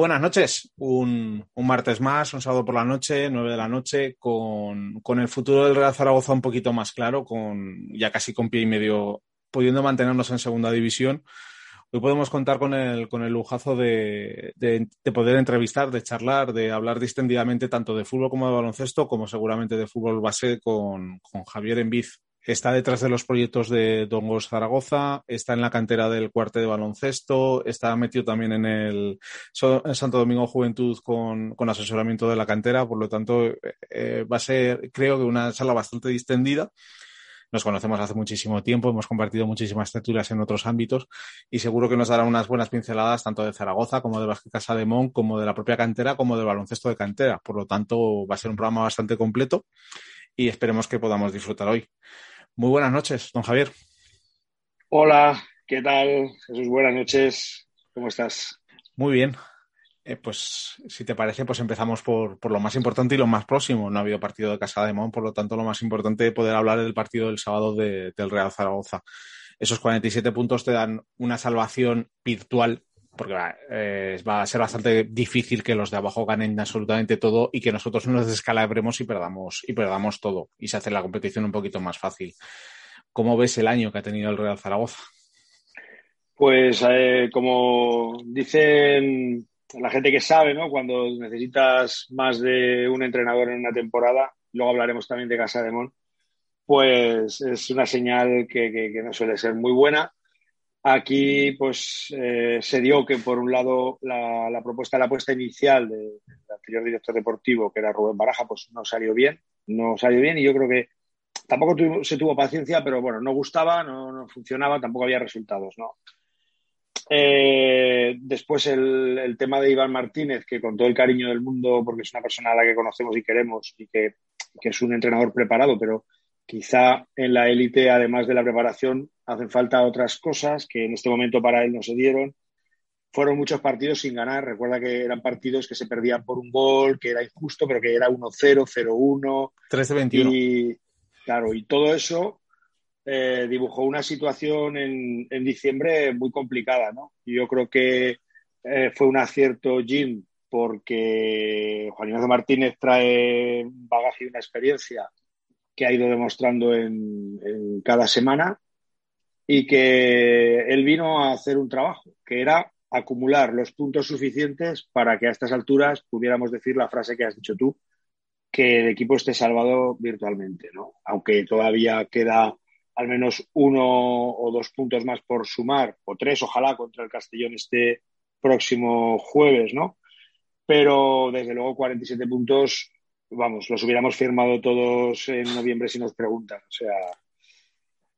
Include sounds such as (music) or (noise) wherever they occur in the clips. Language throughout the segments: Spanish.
Buenas noches. Un, martes más, un sábado por la noche, nueve de la noche, con, el futuro del Real Zaragoza un poquito más claro, con ya casi con pie y medio pudiendo mantenernos en segunda división. Hoy podemos contar con el, con el lujazo de, poder entrevistar, de charlar, de hablar distendidamente tanto de fútbol como de baloncesto, como seguramente de fútbol base con, con Javier Enviz, está detrás de los proyectos de Dongos Zaragoza, está en la cantera del cuarte de baloncesto, está metido también en el Santo Domingo Juventud con, asesoramiento de la cantera, por lo tanto eh, va a ser creo que una sala bastante distendida. Nos conocemos hace muchísimo tiempo, hemos compartido muchísimas tertulias en otros ámbitos y seguro que nos dará unas buenas pinceladas tanto de Zaragoza como de Vázquez Casa de Mon, como de la propia cantera, como del baloncesto de cantera. Por lo tanto, va a ser un programa bastante completo y esperemos que podamos disfrutar hoy. Muy buenas noches, don Javier. Hola, ¿qué tal? Jesús, buenas noches. ¿Cómo estás? Muy bien. Eh, pues si te parece, pues empezamos por, lo más importante y lo más próximo. No ha habido partido de Casa de Mon, por lo tanto, lo más importante es poder hablar del partido del sábado del Real Zaragoza. Esos 47 puntos te dan una salvación virtual porque eh, va a ser bastante difícil que los de abajo ganen absolutamente todo y que nosotros nos descalabremos y perdamos, y perdamos todo y se hace la competición un poquito más fácil. ¿Cómo ves el año que ha tenido el Real Zaragoza? Pues eh, como dicen la gente que sabe, ¿no? Cuando necesitas más de un entrenador en una temporada, luego hablaremos también de Casa de Mon, pues es una señal que no suele ser muy buena Aquí pues eh, se dio que por un lado la, propuesta, la apuesta inicial del anterior director deportivo, que era Rubén Baraja, pues no salió bien, no salió bien y yo creo que tampoco se tuvo paciencia, pero bueno, no gustaba, no, funcionaba, tampoco había resultados, ¿no? Eh, después el, tema de Iván Martínez, que con todo el cariño del mundo, porque es una persona a la que conocemos y queremos y que, que es un entrenador preparado, pero quizá en la élite, además de la preparación, hacen falta otras cosas que en este momento para él no se dieron. Fueron muchos partidos sin ganar. Recuerda que eran partidos que se perdían por un gol, que era injusto, pero que era 1-0, 0-1. 13-21. Y claro, y todo eso eh, dibujó una situación en, diciembre muy complicada, ¿no? Yo creo que eh, fue un acierto Jim porque Juan Ignacio Martínez trae un bagaje y una experiencia que ha ido demostrando en cada semana y que él vino a hacer un trabajo, que era acumular los puntos suficientes para que a estas alturas pudiéramos decir la frase que has dicho tú, que el equipo esté salvado virtualmente, ¿no? Aunque todavía queda al menos uno o dos puntos más por sumar, o tres, ojalá, contra el Castellón este próximo jueves, ¿no? Pero desde luego 47 puntos, vamos, los hubiéramos firmado todos en noviembre si nos preguntan. O sea,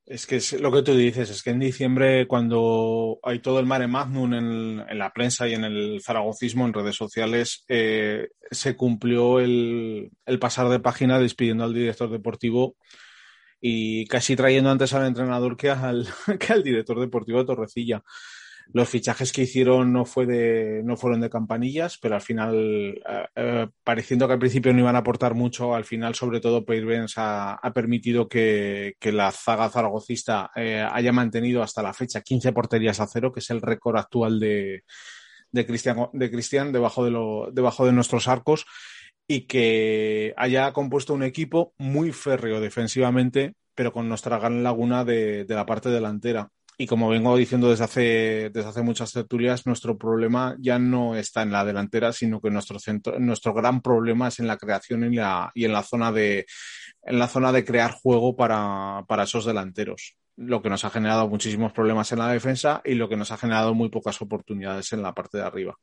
es que es lo que tú dices, es que en diciembre, cuando hay todo el mare magnum en, la prensa y en el zaragocismo, en redes sociales, eh, se cumplió el, el, pasar de página despidiendo al director deportivo y casi trayendo antes al entrenador que al, (laughs) que al director deportivo de Torrecilla. Los fichajes que hicieron no, fue de, no fueron de campanillas, pero al final, eh, eh, pareciendo que al principio no iban a aportar mucho, al final, sobre todo, Benz ha, ha permitido que, la zaga zaragocista eh, haya mantenido hasta la fecha 15 porterías a cero, que es el récord actual de, de Cristian, de Cristian debajo, de lo, debajo de nuestros arcos y que haya compuesto un equipo muy férreo defensivamente, pero con nuestra gran laguna de la parte delantera y como vengo diciendo desde hace, desde hace muchas tertulias, nuestro problema ya no está en la delantera, sino que nuestro centro, nuestro gran problema es en la creación y, la, y en la zona de en la zona de crear juego para, para esos delanteros. Lo que nos ha generado muchísimos problemas en la defensa y lo que nos ha generado muy pocas oportunidades en la parte de arriba.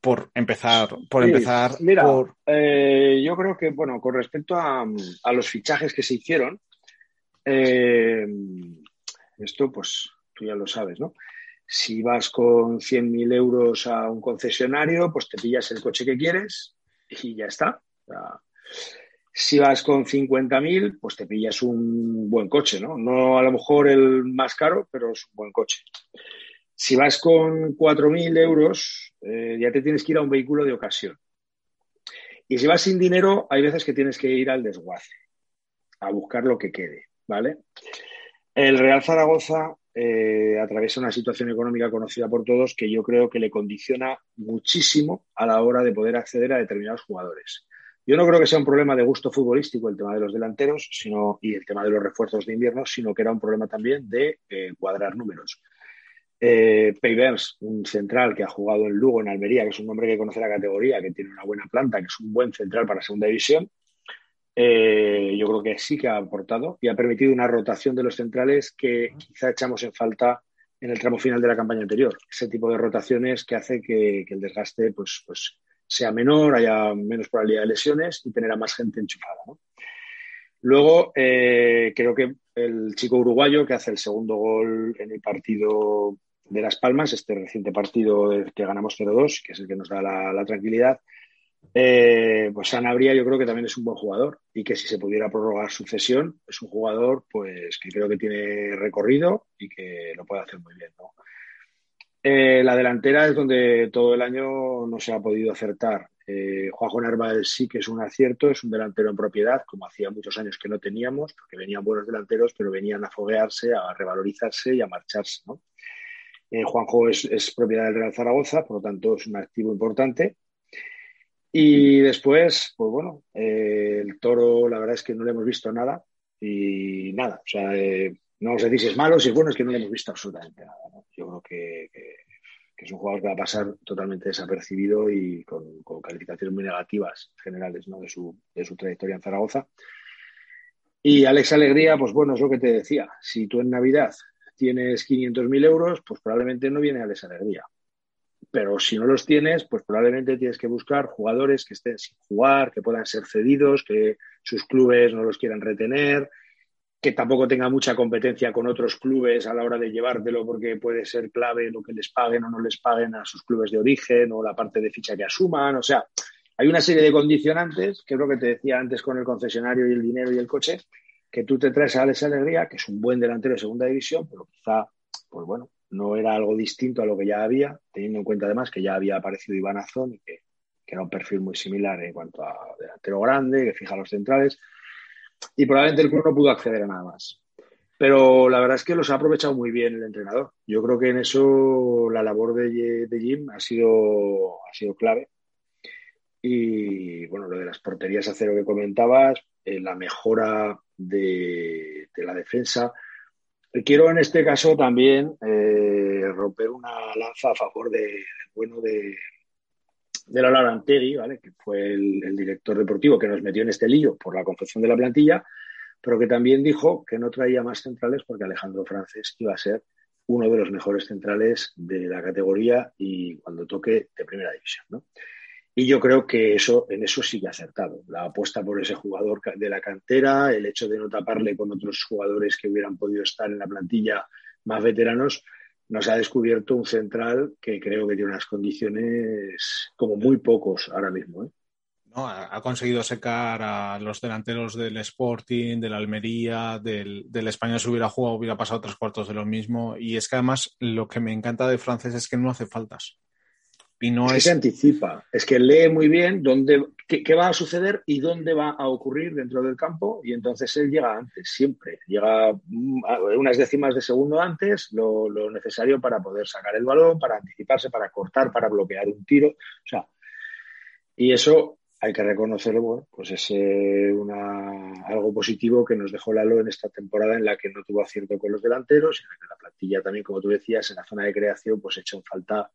Por empezar, por empezar. Mira, eh, yo creo que, bueno, con respecto a, a los fichajes que se hicieron, eh, esto, pues tú ya lo sabes, ¿no? Si vas con 100.000 euros a un concesionario, pues te pillas el coche que quieres y ya está. si vas con 50.000, pues te pillas un buen coche, ¿no? No a lo mejor el más caro, pero es un buen coche. Si vas con 4.000 euros, eh, ya te tienes que ir a un vehículo de ocasión. Y si vas sin dinero, hay veces que tienes que ir al desguace, a buscar lo que quede, ¿vale? El Real Zaragoza eh, atraviesa una situación económica conocida por todos que yo creo que le condiciona muchísimo a la hora de poder acceder a determinados jugadores. Yo no creo que sea un problema de gusto futbolístico el tema de los delanteros sino, y el tema de los refuerzos de invierno, sino que era un problema también de eh, cuadrar números. Eh, un central que ha jugado en Lugo, en Almería, que es un hombre que conoce la categoría, que tiene una buena planta, que es un buen central para segunda división, eh, yo creo que sí que ha aportado y ha permitido una rotación de los centrales que quizá echamos en falta en el tramo final de la campaña anterior. Ese tipo de rotaciones que hace que, el desgaste pues, pues, sea menor, haya menos probabilidad de lesiones y tener a más gente enchufada. Luego, eh, creo que el chico uruguayo que hace el segundo gol en el partido de Las Palmas, este reciente partido que ganamos 0-2, que es el que nos da la, tranquilidad, eh, pues Sanabria yo creo que también es un buen jugador y que si se pudiera prorrogar su cesión, es un jugador pues que creo que tiene recorrido y que lo puede hacer muy bien. Eh, la delantera es donde todo el año no se ha podido acertar. Eh, Juanjo Narváez sí que es un acierto, es un delantero en propiedad, como hacía muchos años que no teníamos, porque venían buenos delanteros, pero venían a foguearse, a revalorizarse y a marcharse. Eh, Juanjo es, propiedad del Real Zaragoza, por lo tanto es un activo importante. Y después, pues bueno, eh, el toro, la verdad es que no le hemos visto nada y nada. O sea, no os si es malo, si es bueno, es que no le hemos visto absolutamente nada. Yo creo que es un jugador que va a pasar totalmente desapercibido y con, calificaciones muy negativas generales de, su, de su trayectoria en Zaragoza. Y Alex Alegría, pues bueno, es lo que te decía. Si tú en Navidad tienes 500.000 euros, pues probablemente no viene Alex Alegría. Pero si no los tienes, pues probablemente tienes que buscar jugadores que estén sin jugar, que puedan ser cedidos, que sus clubes no los quieran retener, que tampoco tenga mucha competencia con otros clubes a la hora de llevártelo porque puede ser clave lo que les paguen o no les paguen a sus clubes de origen o la parte de ficha que asuman. O sea, hay una serie de condicionantes, que es lo que te decía antes con el concesionario y el dinero y el coche, que tú te traes a Alex Alegría, que es un buen delantero de segunda división, pero quizá, pues bueno, no era algo distinto a lo que ya había, teniendo en cuenta además que ya había aparecido Iván Azón que, que era un perfil muy similar en cuanto a delantero grande, que fija los centrales y probablemente el club no pudo acceder a nada más. Pero la verdad es que los ha aprovechado muy bien el entrenador. Yo creo que en eso la labor de, de Jim ha sido, ha sido clave. Y bueno, lo de las porterías a cero que comentabas, eh, la mejora de, la defensa. Quiero en este caso también eh, romper una lanza a favor de, del bueno de, de la Larantegui, ¿vale? que fue el, director deportivo que nos metió en este lío por la confección de la plantilla, pero que también dijo que no traía más centrales porque Alejandro Francés iba a ser uno de los mejores centrales de la categoría y cuando toque de primera división. ¿no? Y yo creo que eso, en eso ha acertado. La apuesta por ese jugador de la cantera, el hecho de no taparle con otros jugadores que hubieran podido estar en la plantilla más veteranos, nos ha descubierto un central que creo que tiene unas condiciones como muy pocos ahora mismo. ¿eh? No, ha, conseguido secar a los delanteros del Sporting, del Almería, del, del Español si hubiera jugado, hubiera pasado tres cuartos de lo mismo. Y es que además lo que me encanta de Francés es que no hace faltas. Y no es, que se anticipa, es que lee muy bien dónde, qué, va a suceder y dónde va a ocurrir dentro del campo y entonces él llega antes, siempre. Llega mm, unas décimas de segundo antes, lo, necesario para poder sacar el balón, para anticiparse, para cortar, para bloquear un tiro. O sea, y eso hay que reconocerlo, bueno, pues es eh, una, algo positivo que nos dejó Lalo en esta temporada en la que no tuvo acierto con los delanteros, en la que la plantilla también, como tú decías, en la zona de creación, pues hecho en falta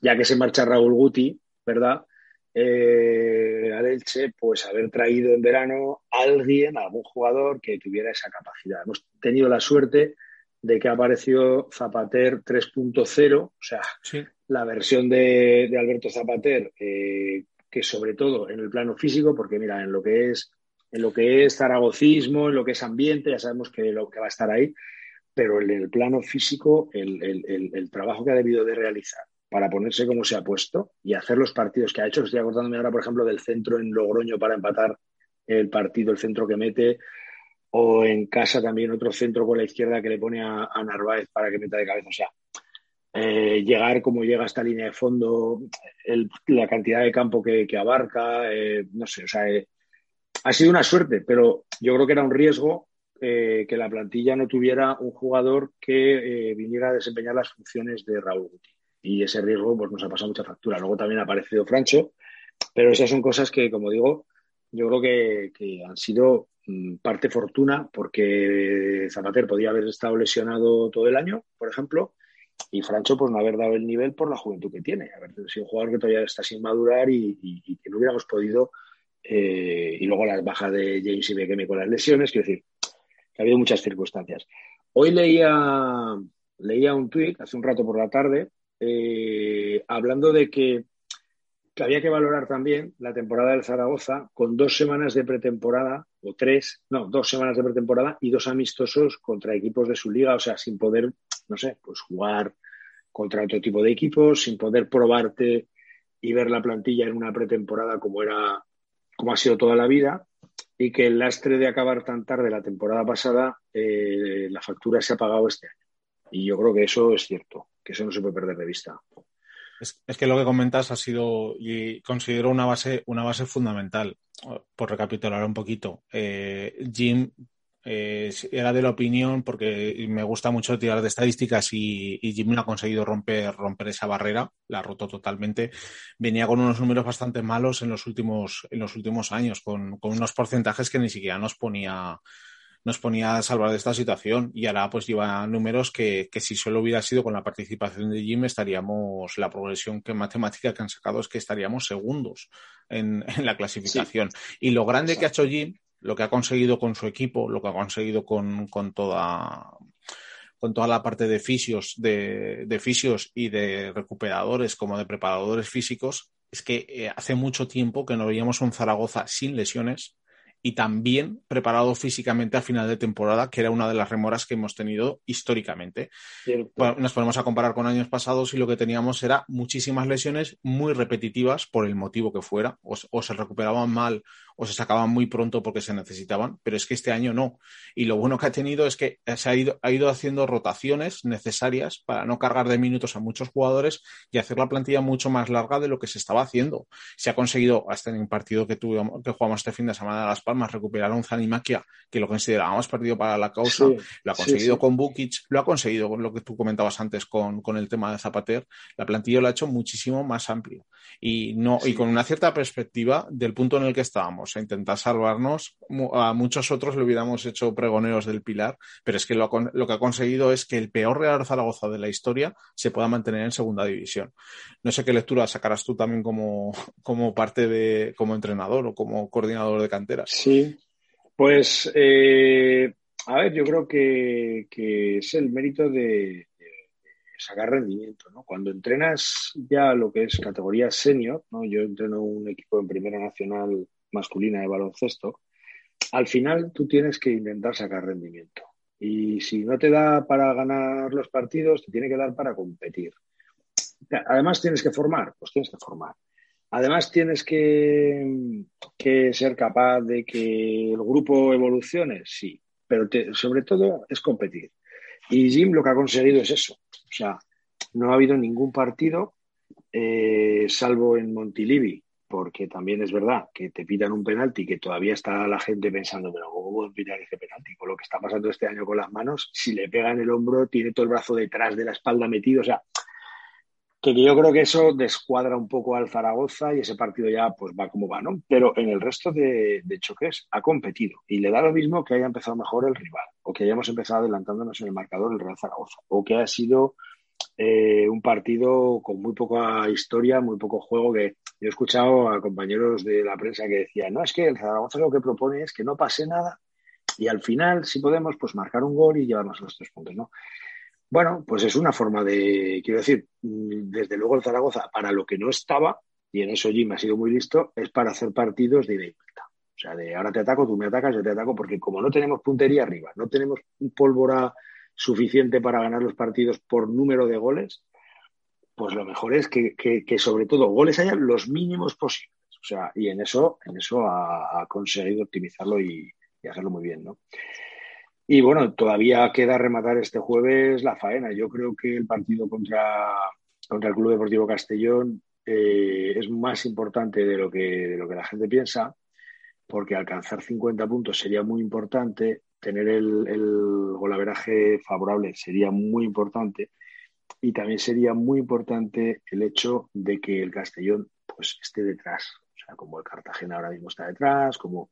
ya que se marcha Raúl Guti, ¿verdad? Eh, al Elche, pues haber traído en verano a alguien, algún jugador que tuviera esa capacidad. Hemos tenido la suerte de que ha aparecido Zapater 3.0, o sea, la versión de, Alberto Zapater, eh, que sobre todo en el plano físico, porque mira, en lo que es en lo que es zaragocismo, en lo que es ambiente, ya sabemos que lo que va a estar ahí, pero en el plano físico, el trabajo que ha debido de realizar para ponerse como se ha puesto y hacer los partidos que ha hecho. Estoy acordándome ahora, por ejemplo, del centro en Logroño para empatar el partido, el centro que mete, o en casa también otro centro con la izquierda que le pone a, Narváez para que meta de cabeza. O sea, eh, llegar como llega esta línea de fondo, la cantidad de campo que, abarca, eh, no sé, o sea, eh, ha sido una suerte, pero yo creo que era un riesgo que la plantilla no tuviera un jugador que viniera a desempeñar las funciones de Raúl Guti. Y ese riesgo pues, nos ha pasado mucha factura. Luego también ha aparecido Francho, pero esas son cosas que, como digo, yo creo que, han sido mm, parte fortuna porque Zapater podía haber estado lesionado todo el año, por ejemplo, y Francho pues no haber dado el nivel por la juventud que tiene, haber sido un jugador que todavía está sin madurar y, que no hubiéramos podido, eh, y luego las bajas de James y Bekeme con las lesiones, quiero decir, que ha habido muchas circunstancias. Hoy leía, leía un tuit hace un rato por la tarde eh, hablando de que, había que valorar también la temporada del Zaragoza con dos semanas de pretemporada, o tres, no, dos semanas de pretemporada y dos amistosos contra equipos de su liga, o sea, sin poder, no sé, pues jugar contra otro tipo de equipos, sin poder probarte y ver la plantilla en una pretemporada como era, como ha sido toda la vida y que el lastre de acabar tan tarde la temporada pasada, eh, la factura se ha pagado este año. Y yo creo que eso es cierto, que eso no se puede perder de vista. Es, que lo que comentas ha sido y considero una base, una base fundamental. Por recapitular un poquito, eh, Jim eh, era de la opinión, porque me gusta mucho tirar de estadísticas y, Jimmy ha conseguido romper, romper esa barrera, la ha roto totalmente. Venía con unos números bastante malos en los últimos, en los últimos años, con, unos porcentajes que ni siquiera nos ponía, nos ponía a salvar de esta situación y ahora pues lleva números que, si solo hubiera sido con la participación de Jim estaríamos, la progresión que matemática que han sacado es que estaríamos segundos en, la clasificación. Y lo grande que ha hecho Jim lo que ha conseguido con su equipo, lo que ha conseguido con, toda con toda la parte de fisios, de, de, fisios y de recuperadores como de preparadores físicos, es que eh, hace mucho tiempo que no veíamos un Zaragoza sin lesiones, y también preparado físicamente a final de temporada, que era una de las remoras que hemos tenido históricamente. nos ponemos a comparar con años pasados y lo que teníamos era muchísimas lesiones muy repetitivas por el motivo que fuera, o, se recuperaban mal o se sacaban muy pronto porque se necesitaban, pero es que este año no. Y lo bueno que ha tenido es que se ha ido, ha ido haciendo rotaciones necesarias para no cargar de minutos a muchos jugadores y hacer la plantilla mucho más larga de lo que se estaba haciendo. Se ha conseguido, hasta en un partido que, tuvimos, que jugamos este fin de semana de Las Palmas, recuperar a un Zanimaquia que lo considerábamos perdido para la causa. lo ha conseguido con Bukic, lo ha conseguido con lo que tú comentabas antes con, con el tema de Zapater. La plantilla lo ha hecho muchísimo más amplio y, no, y con una cierta perspectiva del punto en el que estábamos a intentar salvarnos. A muchos otros le hubiéramos hecho pregoneros del Pilar, pero es que lo, que ha conseguido es que el peor Real Zaragoza de la historia se pueda mantener en segunda división. No sé qué lectura sacarás tú también como, como parte de, como entrenador o como coordinador de canteras. Sí, pues eh, a ver, yo creo que, es el mérito de, sacar rendimiento, ¿no? Cuando entrenas ya lo que es categoría senior, ¿no? Yo entreno un equipo en Primera Nacional masculina de baloncesto, al final tú tienes que intentar sacar rendimiento. Y si no te da para ganar los partidos, te tiene que dar para competir. Además tienes que formar, pues tienes que formar. Además tienes que, ser capaz de que el grupo evolucione, sí, pero sobre todo es competir. Y Jim lo que ha conseguido es eso. O sea, no ha habido ningún partido, eh, salvo en Montilivi, porque también es verdad que te pitan un penalti que todavía está la gente pensando, pero ¿cómo pueden pitar ese penalti? Con lo que está pasando este año con las manos, si le pega en el hombro, tiene todo el brazo detrás de la espalda metido, o sea, que yo creo que eso descuadra un poco al Zaragoza y ese partido ya pues va como va, ¿no? Pero en el resto de, choques ha competido y le da lo mismo que haya empezado mejor el rival o que hayamos empezado adelantándonos en el marcador el Real Zaragoza o que haya sido eh, un partido con muy poca historia, muy poco juego, que yo he escuchado a compañeros de la prensa que decían, no, es que el Zaragoza lo que propone es que no pase nada y al final, si podemos, pues marcar un gol y llevarnos los tres puntos, ¿no? Bueno, pues es una forma de, quiero decir, desde luego el Zaragoza, para lo que no estaba, y en eso Jim ha sido muy listo, es para hacer partidos de ida y vuelta. O sea, de ahora te ataco, tú me atacas, yo te ataco, porque como no tenemos puntería arriba, no tenemos pólvora suficiente para ganar los partidos por número de goles, pues lo mejor es que, sobre todo goles hayan los mínimos posibles. O sea, y en eso, en eso ha, conseguido optimizarlo y, hacerlo muy bien, ¿no? Y bueno, todavía queda rematar este jueves la faena. Yo creo que el partido contra, contra el Club Deportivo Castellón eh, es más importante de lo, que, de lo que la gente piensa, porque alcanzar 50 puntos sería muy importante, tener el, el golaveraje favorable sería muy importante y también sería muy importante el hecho de que el Castellón pues esté detrás, o sea, como el Cartagena ahora mismo está detrás, como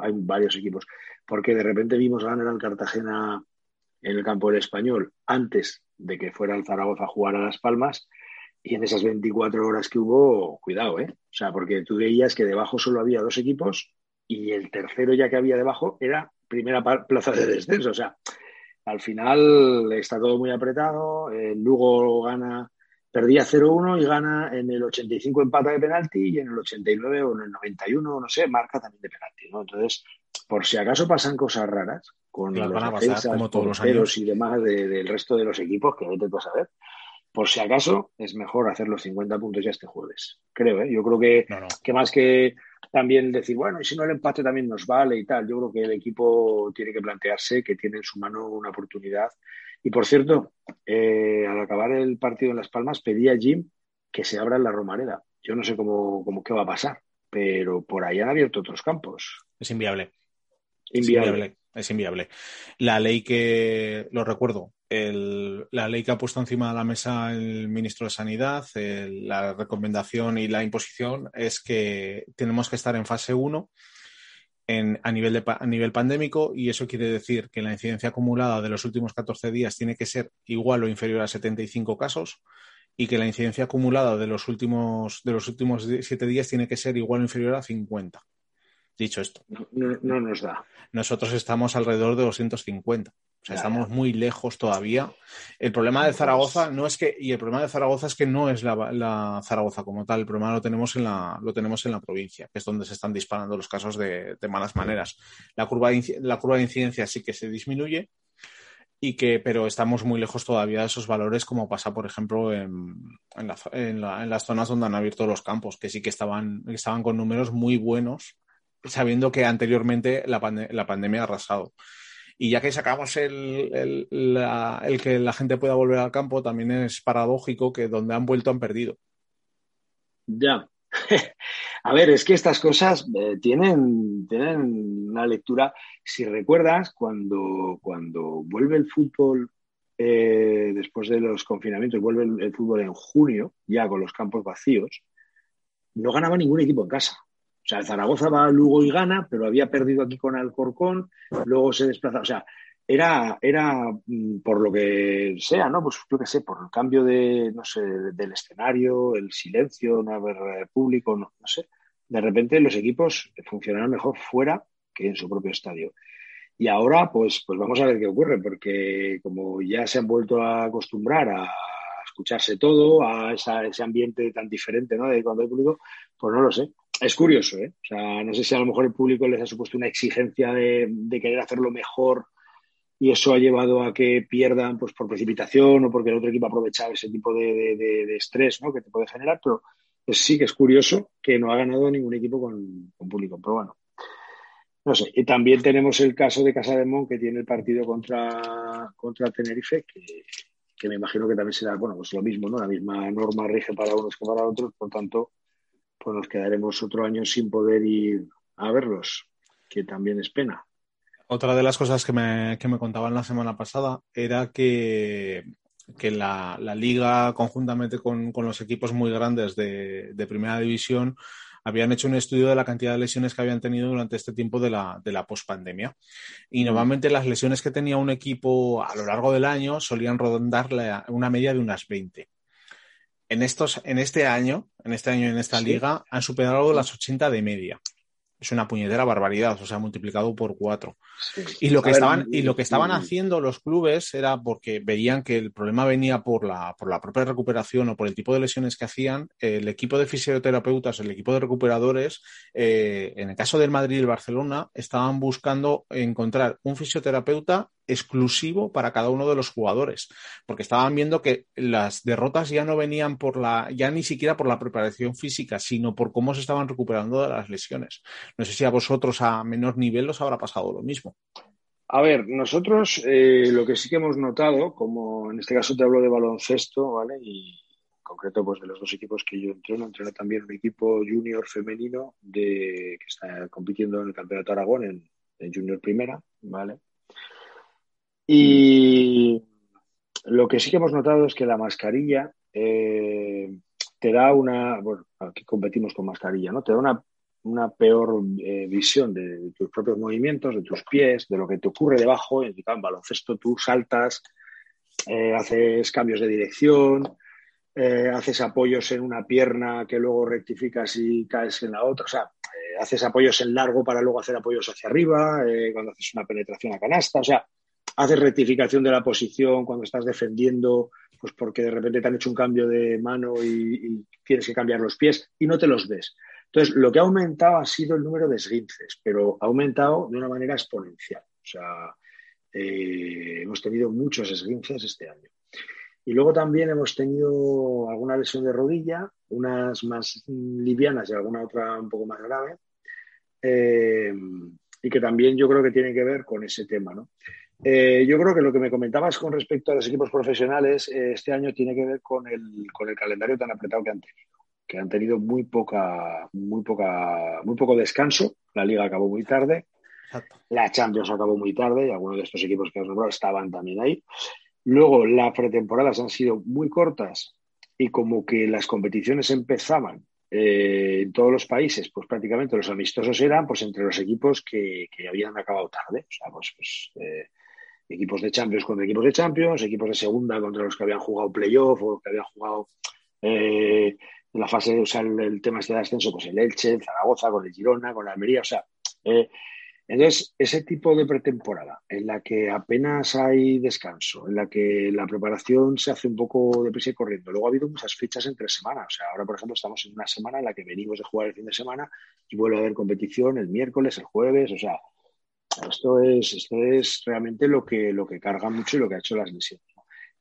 hay varios equipos, porque de repente vimos ganar al Cartagena en el campo del Español antes de que fuera el Zaragoza a jugar a Las Palmas y en esas 24 horas que hubo, cuidado, ¿eh? O sea, porque tú veías que debajo solo había dos equipos y el tercero ya que había debajo era primera plaza de descenso. O sea, al final está todo muy apretado. El Lugo gana, perdía 0-1 y gana en el 85 empata de penalti y en el 89 o en el 91, no sé, marca también de penalti. ¿no? Entonces, por si acaso pasan cosas raras con los defensas, como todos los años. y demás del resto de los equipos, que vete tú a saber por si acaso, es mejor hacer los 50 puntos ya este jueves. Creo, ¿eh? Yo creo que, que más que también decir, bueno, y si no el empate también nos vale y tal, yo creo que el equipo tiene que plantearse que tiene en su mano una oportunidad. Y por cierto, eh, al acabar el partido en Las Palmas, pedí a Jim que se abra la Romareda. Yo no sé cómo, cómo qué va a pasar, pero por ahí han abierto otros campos. Es inviable. Inviable. Es inviable. La ley que, lo recuerdo, la ley que ha puesto encima de la mesa el ministro de Sanidad, la recomendación y la imposición es que tenemos que estar en fase 1 a, nivel a nivel pandémico y eso quiere decir que la incidencia acumulada de los últimos 14 días tiene que ser igual o inferior a 75 casos y que la incidencia acumulada de los últimos de los últimos 7 días tiene que ser igual o inferior a 50. Dicho esto. No, no nos da. Nosotros estamos alrededor de 250. O sea, estamos muy lejos todavía. El problema de Zaragoza no es que, y el problema de Zaragoza es que no es la, Zaragoza como tal, el problema lo tenemos en la, lo tenemos en la provincia, que es donde se están disparando los casos de, malas maneras. La curva, de, la curva de incidencia sí que se disminuye, y que, pero estamos muy lejos todavía de esos valores, como pasa, por ejemplo, en, en, las zonas donde han abierto los campos, que sí que estaban, estaban con números muy buenos, sabiendo que anteriormente la, la pandemia ha arrasado. Y ya que sacamos el, que la gente pueda volver al campo, también es paradójico que donde han vuelto han perdido. Ya. (laughs) A ver, es que estas cosas eh, tienen, tienen una lectura. Si recuerdas, cuando, cuando vuelve el fútbol eh, después de los confinamientos, vuelve el, fútbol en junio, ya con los campos vacíos, no ganaba ningún equipo en casa. O sea, el Zaragoza va a Lugo y gana, pero había perdido aquí con Alcorcón, luego se desplaza. O sea, era, era mm, por lo que sea, ¿no? Pues yo qué sé, por el cambio de, no sé, del escenario, el silencio, no haber eh, público, no, sé. De repente los equipos funcionaron mejor fuera que en su propio estadio. Y ahora, pues, pues vamos a ver qué ocurre, porque como ya se han vuelto a acostumbrar a escucharse todo, a ese ambiente tan diferente, ¿no? De cuando hay público, pues no lo sé es curioso, ¿eh? O sea, no sé si a lo mejor el público les ha supuesto una exigencia de, querer hacerlo mejor y eso ha llevado a que pierdan pues por precipitación o porque el otro equipo ha ese tipo de, estrés ¿no? que te puede generar, pero pues sí que es curioso que no ha ganado ningún equipo con, público, pero bueno. No sé, y también tenemos el caso de Casa de Mon que tiene el partido contra, contra Tenerife, que, que me imagino que también será, bueno, pues lo mismo, ¿no? La misma norma rige para unos que para otros, por tanto, pues nos quedaremos otro año sin poder ir a verlos, que también es pena. Otra de las cosas que me, que me contaban la semana pasada era que, que la, liga, conjuntamente con, los equipos muy grandes de, primera división, habían hecho un estudio de la cantidad de lesiones que habían tenido durante este tiempo de la, de la pospandemia. Y normalmente las lesiones que tenía un equipo a lo largo del año solían rondar una media de unas 20 en, estos, en este año, en este año en esta liga, han superado las 80 de media. Es una puñetera barbaridad, o sea, multiplicado por cuatro. Y lo que estaban, y lo que estaban haciendo los clubes era porque veían que el problema venía por la, por la propia recuperación o por el tipo de lesiones que hacían. El equipo de fisioterapeutas, el equipo de recuperadores, eh, en el caso del Madrid y el Barcelona, estaban buscando encontrar un fisioterapeuta exclusivo para cada uno de los jugadores, porque estaban viendo que las derrotas ya no venían por la, ya ni siquiera por la preparación física, sino por cómo se estaban recuperando de las lesiones. No sé si a vosotros a menor nivel os habrá pasado lo mismo. A ver, nosotros eh, lo que sí que hemos notado, como en este caso te hablo de baloncesto, ¿vale? Y en concreto, pues de los dos equipos que yo entreno, entreno también un equipo junior femenino de, que está compitiendo en el Campeonato Aragón en, en Junior Primera, ¿vale? Y lo que sí que hemos notado es que la mascarilla eh, te da una, bueno, aquí competimos con mascarilla, ¿no? Te da una, una peor eh, visión de, tus propios movimientos, de tus pies, de lo que te ocurre debajo. En, baloncesto tú saltas, eh, haces cambios de dirección, haces apoyos en una pierna que luego rectificas y caes en la otra. O sea, haces apoyos en largo para luego hacer apoyos hacia arriba, cuando haces una penetración a canasta. O sea, haces rectificación de la posición cuando estás defendiendo, pues porque de repente te han hecho un cambio de mano y, tienes que cambiar los pies y no te los ves. Entonces, lo que ha aumentado ha sido el número de esguinces, pero ha aumentado de una manera exponencial. O sea, eh, hemos tenido muchos esguinces este año. Y luego también hemos tenido alguna lesión de rodilla, unas más livianas y alguna otra un poco más grave. Eh, y que también yo creo que tiene que ver con ese tema, ¿no? Eh, yo creo que lo que me comentabas con respecto a los equipos profesionales eh, este año tiene que ver con el, con el calendario tan apretado que han tenido, que han tenido muy poca, muy poca, muy poco descanso. La liga acabó muy tarde, la Champions acabó muy tarde y algunos de estos equipos que has nombrado estaban también ahí. Luego las pretemporadas han sido muy cortas y como que las competiciones empezaban eh, en todos los países, pues prácticamente los amistosos eran pues entre los equipos que, que habían acabado tarde. O sea, pues, pues equipos de Champions contra equipos de Champions, equipos de segunda contra los que habían jugado playoff o que habían jugado eh, la fase, o sea, el, tema este de ascenso, pues el Elche, Zaragoza, con el Girona, con la Almería, o sea, eh, entonces ese tipo de pretemporada en la que apenas hay descanso, en la que la preparación se hace un poco deprisa y corriendo, luego ha habido muchas fechas entre semanas, o sea, ahora por ejemplo estamos en una semana en la que venimos de jugar el fin de semana y vuelve a haber competición el miércoles, el jueves, o sea, esto es, esto es realmente lo que, lo que carga mucho y lo que ha hecho las lesiones.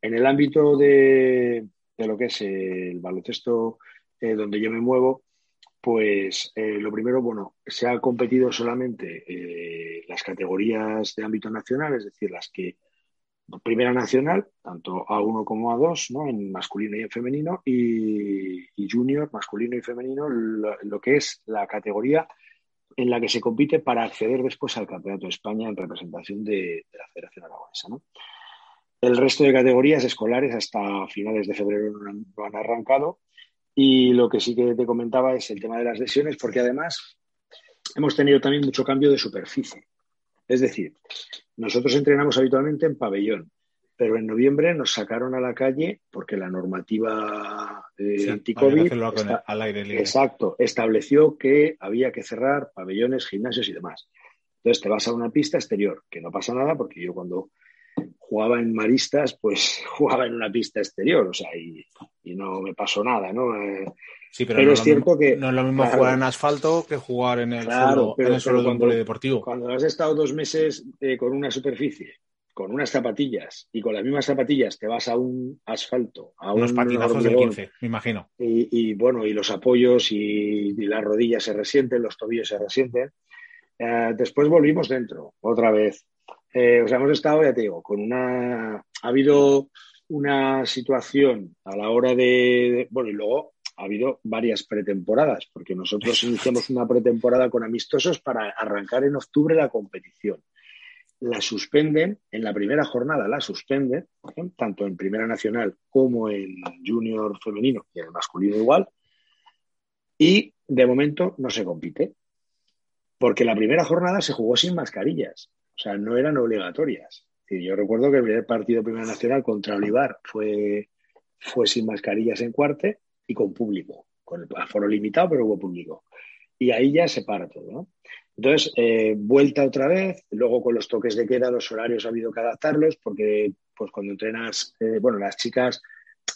En el ámbito de, lo que es el baloncesto eh, donde yo me muevo, pues eh, lo primero, bueno, se ha competido solamente eh, las categorías de ámbito nacional, es decir, las que primera nacional, tanto A1 como A2, ¿no? en masculino y en femenino, y, junior, masculino y femenino, lo, que es la categoría en la que se compite para acceder después al Campeonato de España en representación de, la Federación Aragonesa. El resto de categorías escolares hasta finales de febrero no han, arrancado y lo que sí que te comentaba es el tema de las lesiones porque además hemos tenido también mucho cambio de superficie. Es decir, nosotros entrenamos habitualmente en pabellón, pero en noviembre nos sacaron a la calle porque la normativa eh, anti-COVID exacto, estableció que había que cerrar pabellones, gimnasios y demás. Entonces te vas a una pista exterior, que no pasa nada porque yo cuando jugaba en Maristas, pues (laughs) jugaba en una pista exterior, o sea, y, no me pasó nada, ¿no? Eh, sí, pero, es cierto que... No es lo mismo jugar en asfalto que jugar en el suelo, en el suelo de un polideportivo. Cuando has estado dos meses eh, con una superficie con unas zapatillas y con las mismas zapatillas te vas a un asfalto, a unos patinazos del 15, me imagino. Y, bueno, y los apoyos y, las rodillas se resienten, los tobillos se resienten. Eh, después volvimos dentro, otra vez. Eh, o sea, hemos estado, ya te digo, con una. Ha habido una situación a la hora de. Bueno, y luego ha habido varias pretemporadas, porque nosotros iniciamos una pretemporada con amistosos para arrancar en octubre la competición la suspenden, en la primera jornada la suspenden, ¿eh? tanto en Primera Nacional como en Junior femenino y en el masculino igual, y de momento no se compite, porque la primera jornada se jugó sin mascarillas, o sea, no eran obligatorias. Yo recuerdo que el primer partido de Primera Nacional contra Olivar fue, fue sin mascarillas en cuarte y con público, con el aforo limitado, pero hubo público. Y ahí ya se para todo, ¿no? Entonces, eh, vuelta otra vez, luego con los toques de queda, los horarios ha habido que adaptarlos porque pues cuando entrenas, eh, bueno, las chicas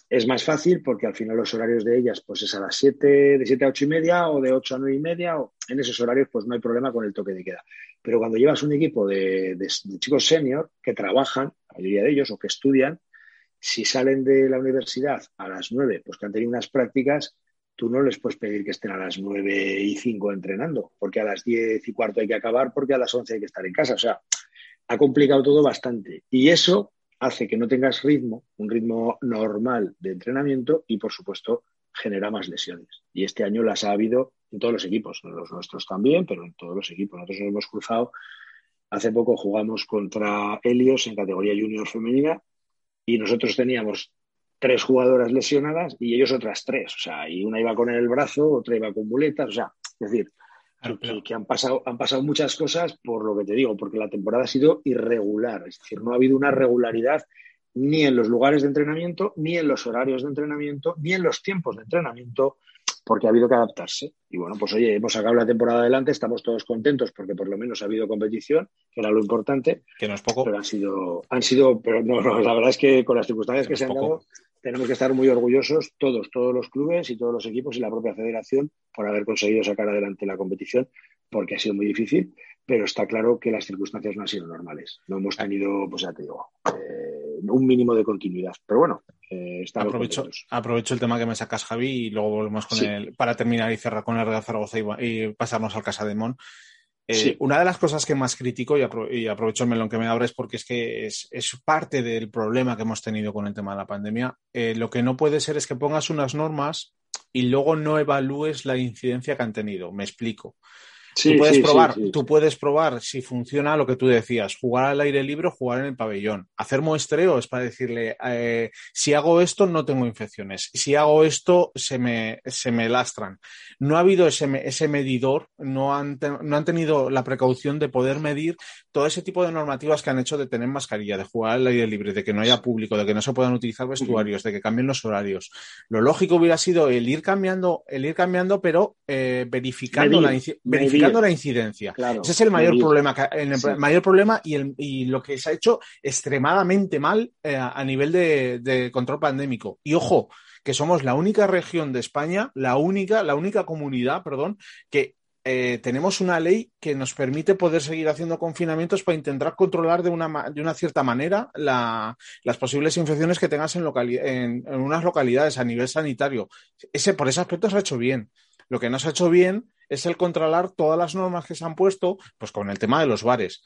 es más fácil porque al final los horarios de ellas pues es a las 7, de 7 a 8 y media o de 8 a 9 y media, o en esos horarios pues no hay problema con el toque de queda. Pero cuando llevas un equipo de, de chicos senior que trabajan, la mayoría de ellos, o que estudian, si salen de la universidad a las 9, pues que han tenido unas prácticas, tú no les puedes pedir que estén a las 9 y 5 entrenando, porque a las 10 y cuarto hay que acabar, porque a las 11 hay que estar en casa. O sea, ha complicado todo bastante. Y eso hace que no tengas ritmo, un ritmo normal de entrenamiento y, por supuesto, genera más lesiones. Y este año las ha habido en todos los equipos, en los nuestros también, pero en todos los equipos. Nosotros nos hemos cruzado Hace poco jugamos contra Helios en categoría junior femenina y nosotros teníamos tres jugadoras lesionadas y ellos otras tres. O sea, y una iba con el brazo, otra iba con muletas. O sea, es decir, que, han, pasado, han pasado muchas cosas por lo que te digo, porque la temporada ha sido irregular. Es decir, no ha habido una regularidad ni en los lugares de entrenamiento, ni en los horarios de entrenamiento, ni en los tiempos de entrenamiento, porque ha habido que adaptarse. Y bueno, pues oye, hemos sacado la temporada adelante, estamos todos contentos porque por lo menos ha habido competición, que era lo importante. Que no es poco. Pero han sido, han sido, pero no, la verdad es que con las circunstancias que, se han dado, tenemos que estar muy orgullosos todos, todos los clubes y todos los equipos y la propia federación por haber conseguido sacar adelante la competición, porque ha sido muy difícil, pero está claro que las circunstancias no han sido normales. No hemos tenido, pues ya te digo, eh, un mínimo de continuidad. Pero bueno, eh, aprovecho, aprovecho el tema que me sacas, Javi, y luego volvemos con el, para terminar y cerrar con el Real Zaragoza y, pasarnos al Casa de Mon. Eh, una de las cosas que más critico, y, aprovecho el melón que me abres, porque es que es, parte del problema que hemos tenido con el tema de la pandemia, eh, lo que no puede ser es que pongas unas normas y luego no evalúes la incidencia que han tenido. Me explico tú, puedes probar, tú puedes probar si funciona lo que tú decías, jugar al aire libre o jugar en el pabellón. Hacer muestreo es para decirle, eh, si hago esto no tengo infecciones, si hago esto se me, se me lastran. No ha habido ese, ese medidor, no han, no han tenido la precaución de poder medir todo ese tipo de normativas que han hecho de tener mascarilla, de jugar al aire libre, de que no haya público, de que no se puedan utilizar vestuarios, de que cambien los horarios. Lo lógico hubiera sido el ir cambiando, el ir cambiando, pero eh, verificando, la, verificando la incidencia. Ese es el mayor problema, el mayor problema y, lo que se ha hecho extremadamente mal eh, a nivel de, control pandémico. Y ojo, que somos la única región de España, la única, la única comunidad, perdón, que eh, tenemos una ley que nos permite poder seguir haciendo confinamientos para intentar controlar de una, de una cierta manera las posibles infecciones que tengas en, en, unas localidades a nivel sanitario. Ese, por ese aspecto se ha hecho bien. Lo que no se ha hecho bien es el controlar todas las normas que se han puesto, pues con el tema de los bares.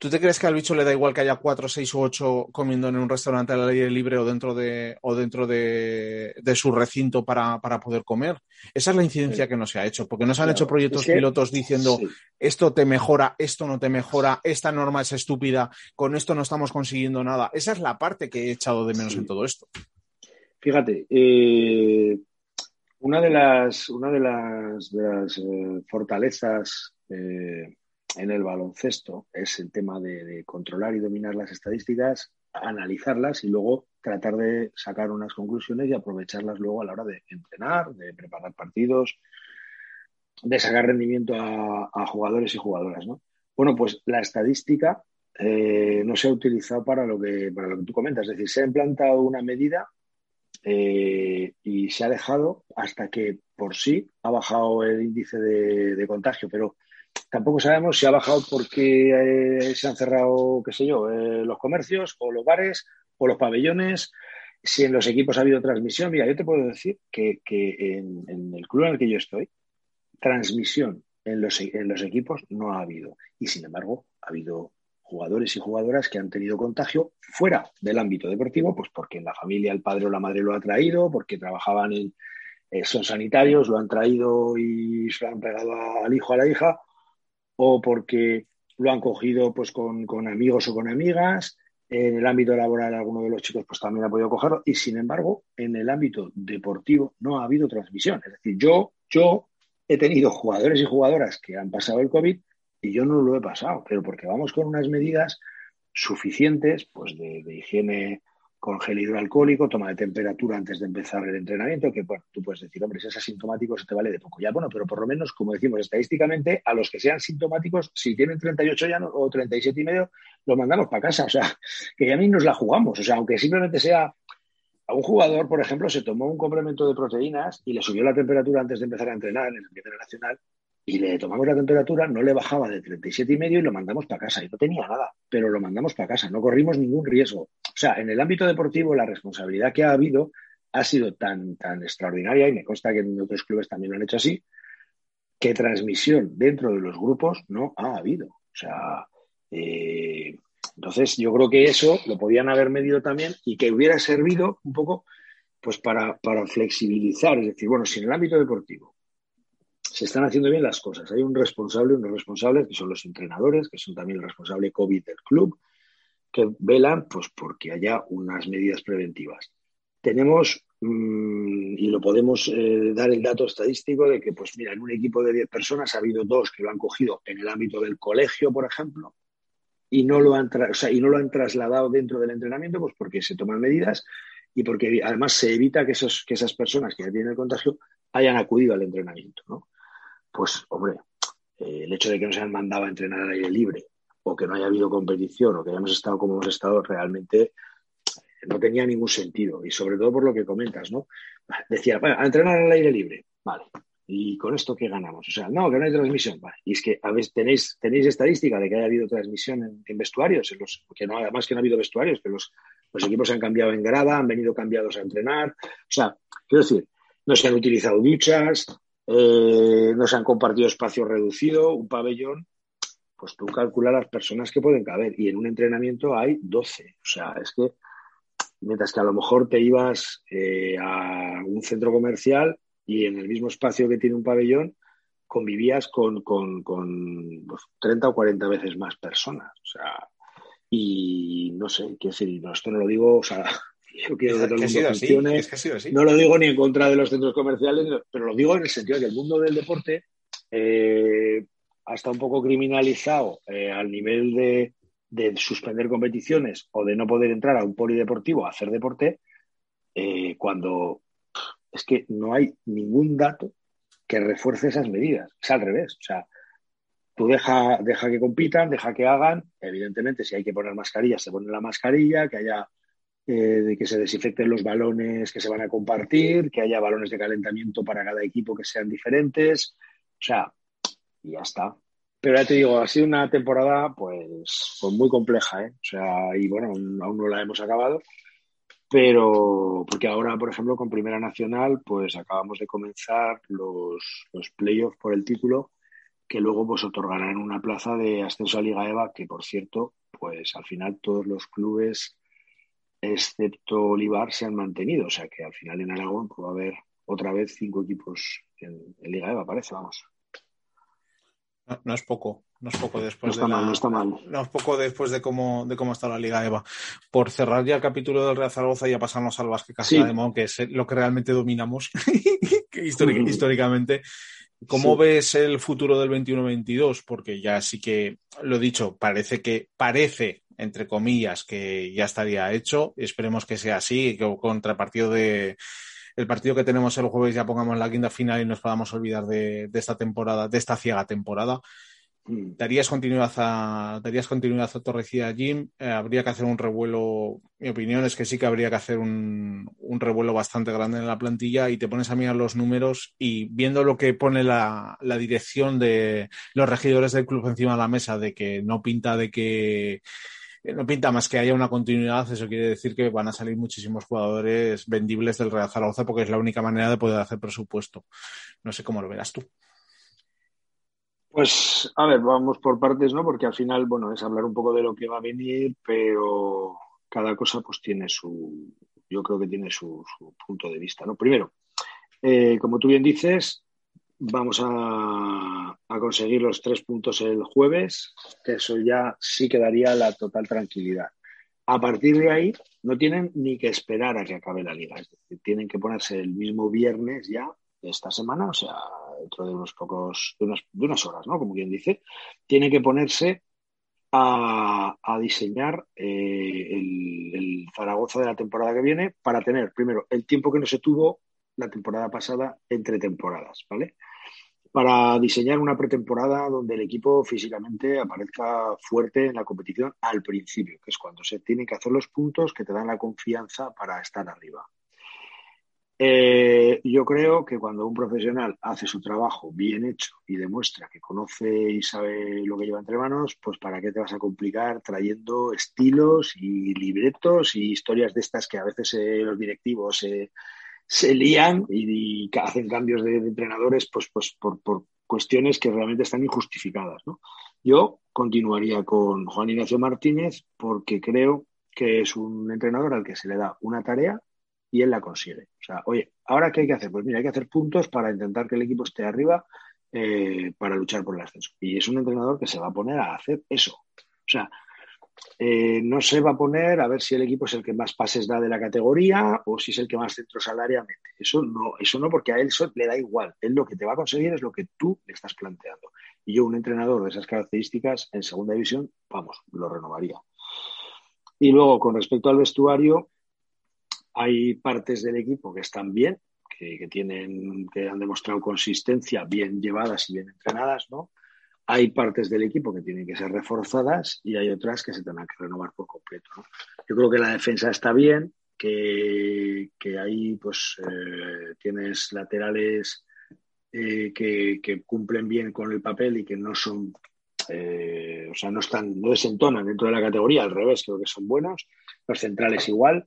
¿Tú te crees que al bicho le da igual que haya cuatro, seis u ocho comiendo en un restaurante al aire libre o dentro de, o dentro de, su recinto para, poder comer? Esa es la incidencia que no se ha hecho, porque no se han hecho proyectos pilotos diciendo esto te mejora, esto no te mejora, esta norma es estúpida, con esto no estamos consiguiendo nada. Esa es la parte que he echado de menos en todo esto. Fíjate, eh, una de las, una de las, eh, fortalezas eh, en el baloncesto es el tema de, controlar y dominar las estadísticas, analizarlas y luego tratar de sacar unas conclusiones y aprovecharlas luego a la hora de entrenar, de preparar partidos, de sacar rendimiento a, jugadores y jugadoras. Bueno, pues la estadística eh, no se ha utilizado para lo, que, para lo que tú comentas, es decir, se ha implantado una medida eh, y se ha dejado hasta que por sí ha bajado el índice de, contagio, pero tampoco sabemos si ha bajado porque eh, se han cerrado, qué sé yo, eh, los comercios o los bares o los pabellones, si en los equipos ha habido transmisión. Mira, yo te puedo decir que, en, en, el club en el que yo estoy, transmisión en los, en los equipos no ha habido. Y sin embargo, ha habido jugadores y jugadoras que han tenido contagio fuera del ámbito deportivo, pues porque en la familia el padre o la madre lo ha traído, porque trabajaban en, eh, son sanitarios, lo han traído y se lo han pegado al hijo, a la hija, o porque lo han cogido pues con, amigos o con amigas. En el ámbito laboral, alguno de los chicos pues también ha podido cogerlo. Y sin embargo, en el ámbito deportivo no ha habido transmisión. Es decir, yo, yo he tenido jugadores y jugadoras que han pasado el COVID y yo no lo he pasado, pero porque vamos con unas medidas suficientes, pues de, higiene con gel hidroalcohólico, toma de temperatura antes de empezar el entrenamiento, que bueno, tú puedes decir, hombre, si es asintomático, se te vale de poco. Ya, bueno, pero por lo menos, como decimos, estadísticamente, a los que sean sintomáticos, si tienen 38 ya o 37 y medio, los mandamos para casa. O sea, (laughs) que ya ni nos la jugamos. O sea, aunque simplemente sea a un jugador, por ejemplo, se tomó un complemento de proteínas y le subió la temperatura antes de empezar a entrenar en el Primera Nacional y le tomamos la temperatura, no le bajaba de 37 y medio y lo mandamos para casa. Y no tenía nada, pero lo mandamos para casa, no corrimos ningún riesgo. O sea, en el ámbito deportivo la responsabilidad que ha habido ha sido tan, tan extraordinaria, y me consta que en otros clubes también lo han hecho así, que transmisión dentro de los grupos no ha habido. O sea, eh, entonces yo creo que eso lo podían haber medido también y que hubiera servido un poco pues para, para flexibilizar, es decir, bueno, si en el ámbito deportivo se están haciendo bien las cosas. Hay un responsable y unos responsables que son los entrenadores, que son también el responsable COVID del club, que velan pues porque haya unas medidas preventivas. Tenemos, mm, y lo podemos eh, dar el dato estadístico de que, pues mira, en un equipo de 10 personas ha habido dos que lo han cogido en el ámbito del colegio, por ejemplo, y no lo han, y no lo han trasladado dentro del entrenamiento, pues porque se toman medidas y porque además se evita que, esos, que esas personas que ya tienen el contagio hayan acudido al entrenamiento, ¿no? Pues, hombre, eh, el hecho de que no se han mandado a entrenar al aire libre o que no haya habido competición o que hayamos estado como hemos estado realmente no tenía ningún sentido. Y sobre todo por lo que comentas, ¿no? Decía, bueno, a entrenar al aire libre, vale. ¿Y con esto qué ganamos? O sea, no, que no hay transmisión. Vale. Y es que a veces tenéis, tenéis estadística de que haya habido transmisión en, vestuarios, en los, que no, además que no ha habido vestuarios, que los, los equipos se han cambiado en grada, han venido cambiados a entrenar. O sea, quiero decir, no se han utilizado duchas, eh, no se han compartido espacio reducido, un pabellón, pues tú calculas las personas que pueden caber y en un entrenamiento hay 12. O sea, es que mientras que a lo mejor te ibas eh, a un centro comercial y en el mismo espacio que tiene un pabellón convivías con, con, 30 pues, o 40 veces más personas. O sea, y no sé, quiero decir, esto no lo digo, o sea, yo quiero que todo el mundo funcione. No lo digo ni en contra de los centros comerciales, pero lo digo en el sentido de que el mundo del deporte eh, está un poco criminalizado eh, al nivel de, suspender competiciones o de no poder entrar a un polideportivo a hacer deporte, eh, cuando es que no hay ningún dato que refuerce esas medidas. Es al revés. O sea, tú deja, deja que compitan, deja que hagan. Evidentemente, si hay que poner mascarillas, se pone la mascarilla, que haya eh, de que se desinfecten los balones que se van a compartir, que haya balones de calentamiento para cada equipo que sean diferentes. O sea, y ya está. Pero ya te digo, ha sido una temporada pues, pues muy compleja, ¿eh? O sea, y bueno, aún no la hemos acabado. Pero, porque ahora, por ejemplo, con Primera Nacional, pues acabamos de comenzar los, los playoffs por el título, que luego pues otorgarán una plaza de ascenso a Liga EVA, que por cierto, pues al final todos los clubes excepto Olivar, se han mantenido. O sea que al final en Aragón puede haber otra vez cinco equipos en, Liga EVA, parece, vamos. No, es poco, no es poco después no está de no está mal. No es poco después de cómo, de cómo está la Liga EVA. Por cerrar ya el capítulo del Real Zaragoza y ya pasarnos al Vázquez Castellademón, que es lo que realmente dominamos (laughs) históricamente. ¿Cómo ves el futuro del 21-22? Porque ya sí que lo he dicho, parece que parece entre comillas, que ya estaría hecho. Esperemos que sea así, que contra el partido de el partido que tenemos el jueves ya pongamos la quinta final y nos podamos olvidar de, esta temporada, de esta ciega temporada. Mm. ¿Darías continuidad a, darías continuidad a Torrecilla Jim? Eh, habría que hacer un revuelo, mi opinión es que sí que habría que hacer un, un, revuelo bastante grande en la plantilla y te pones a mirar los números y viendo lo que pone la, la dirección de los regidores del club encima de la mesa de que no pinta de que no pinta más que haya una continuidad, eso quiere decir que van a salir muchísimos jugadores vendibles del Real Zaragoza porque es la única manera de poder hacer presupuesto. No sé cómo lo verás tú. Pues, a ver, vamos por partes, ¿no? Porque al final, bueno, es hablar un poco de lo que va a venir, pero cada cosa pues tiene su, yo creo que tiene su, punto de vista, ¿no? Primero, eh, como tú bien dices, Vamos a, conseguir los tres puntos el jueves, que eso ya sí quedaría la total tranquilidad. A partir de ahí, no tienen ni que esperar a que acabe la liga. Es decir, tienen que ponerse el mismo viernes ya de esta semana, o sea, dentro de unos pocos, de unas, horas, ¿no? Como quien dice, tienen que ponerse a, diseñar eh, el, Zaragoza de la temporada que viene para tener, primero, el tiempo que no se tuvo la temporada pasada entre temporadas, ¿vale? Para diseñar una pretemporada donde el equipo físicamente aparezca fuerte en la competición al principio, que es cuando se tienen que hacer los puntos que te dan la confianza para estar arriba. Eh, yo creo que cuando un profesional hace su trabajo bien hecho y demuestra que conoce y sabe lo que lleva entre manos, pues para qué te vas a complicar trayendo estilos y libretos y historias de estas que a veces eh, los directivos eh, se lían y, hacen cambios de, entrenadores pues, pues por, cuestiones que realmente están injustificadas. Yo continuaría con Juan Ignacio Martínez porque creo que es un entrenador al que se le da una tarea y él la consigue. O sea, oye, ¿ahora qué hay que hacer? Pues mira, hay que hacer puntos para intentar que el equipo esté arriba eh, para luchar por el ascenso. Y es un entrenador que se va a poner a hacer eso. O sea, eh, no se va a poner a ver si el equipo es el que más pases da de la categoría o si es el que más centros al área mete. Eso no, eso no, porque a él le da igual. Él lo que te va a conseguir es lo que tú le estás planteando. Y yo, un entrenador de esas características en segunda división, vamos, lo renovaría. Y luego, con respecto al vestuario, hay partes del equipo que están bien, que, tienen, que han demostrado consistencia, bien llevadas y bien entrenadas, ¿no? Hay partes del equipo que tienen que ser reforzadas y hay otras que se tendrán que renovar por completo. Yo creo que la defensa está bien, que, ahí pues eh, tienes laterales eh, que, cumplen bien con el papel y que no son, eh, o sea, no están, no desentonan dentro de la categoría, al revés, creo que son buenos. Los centrales igual.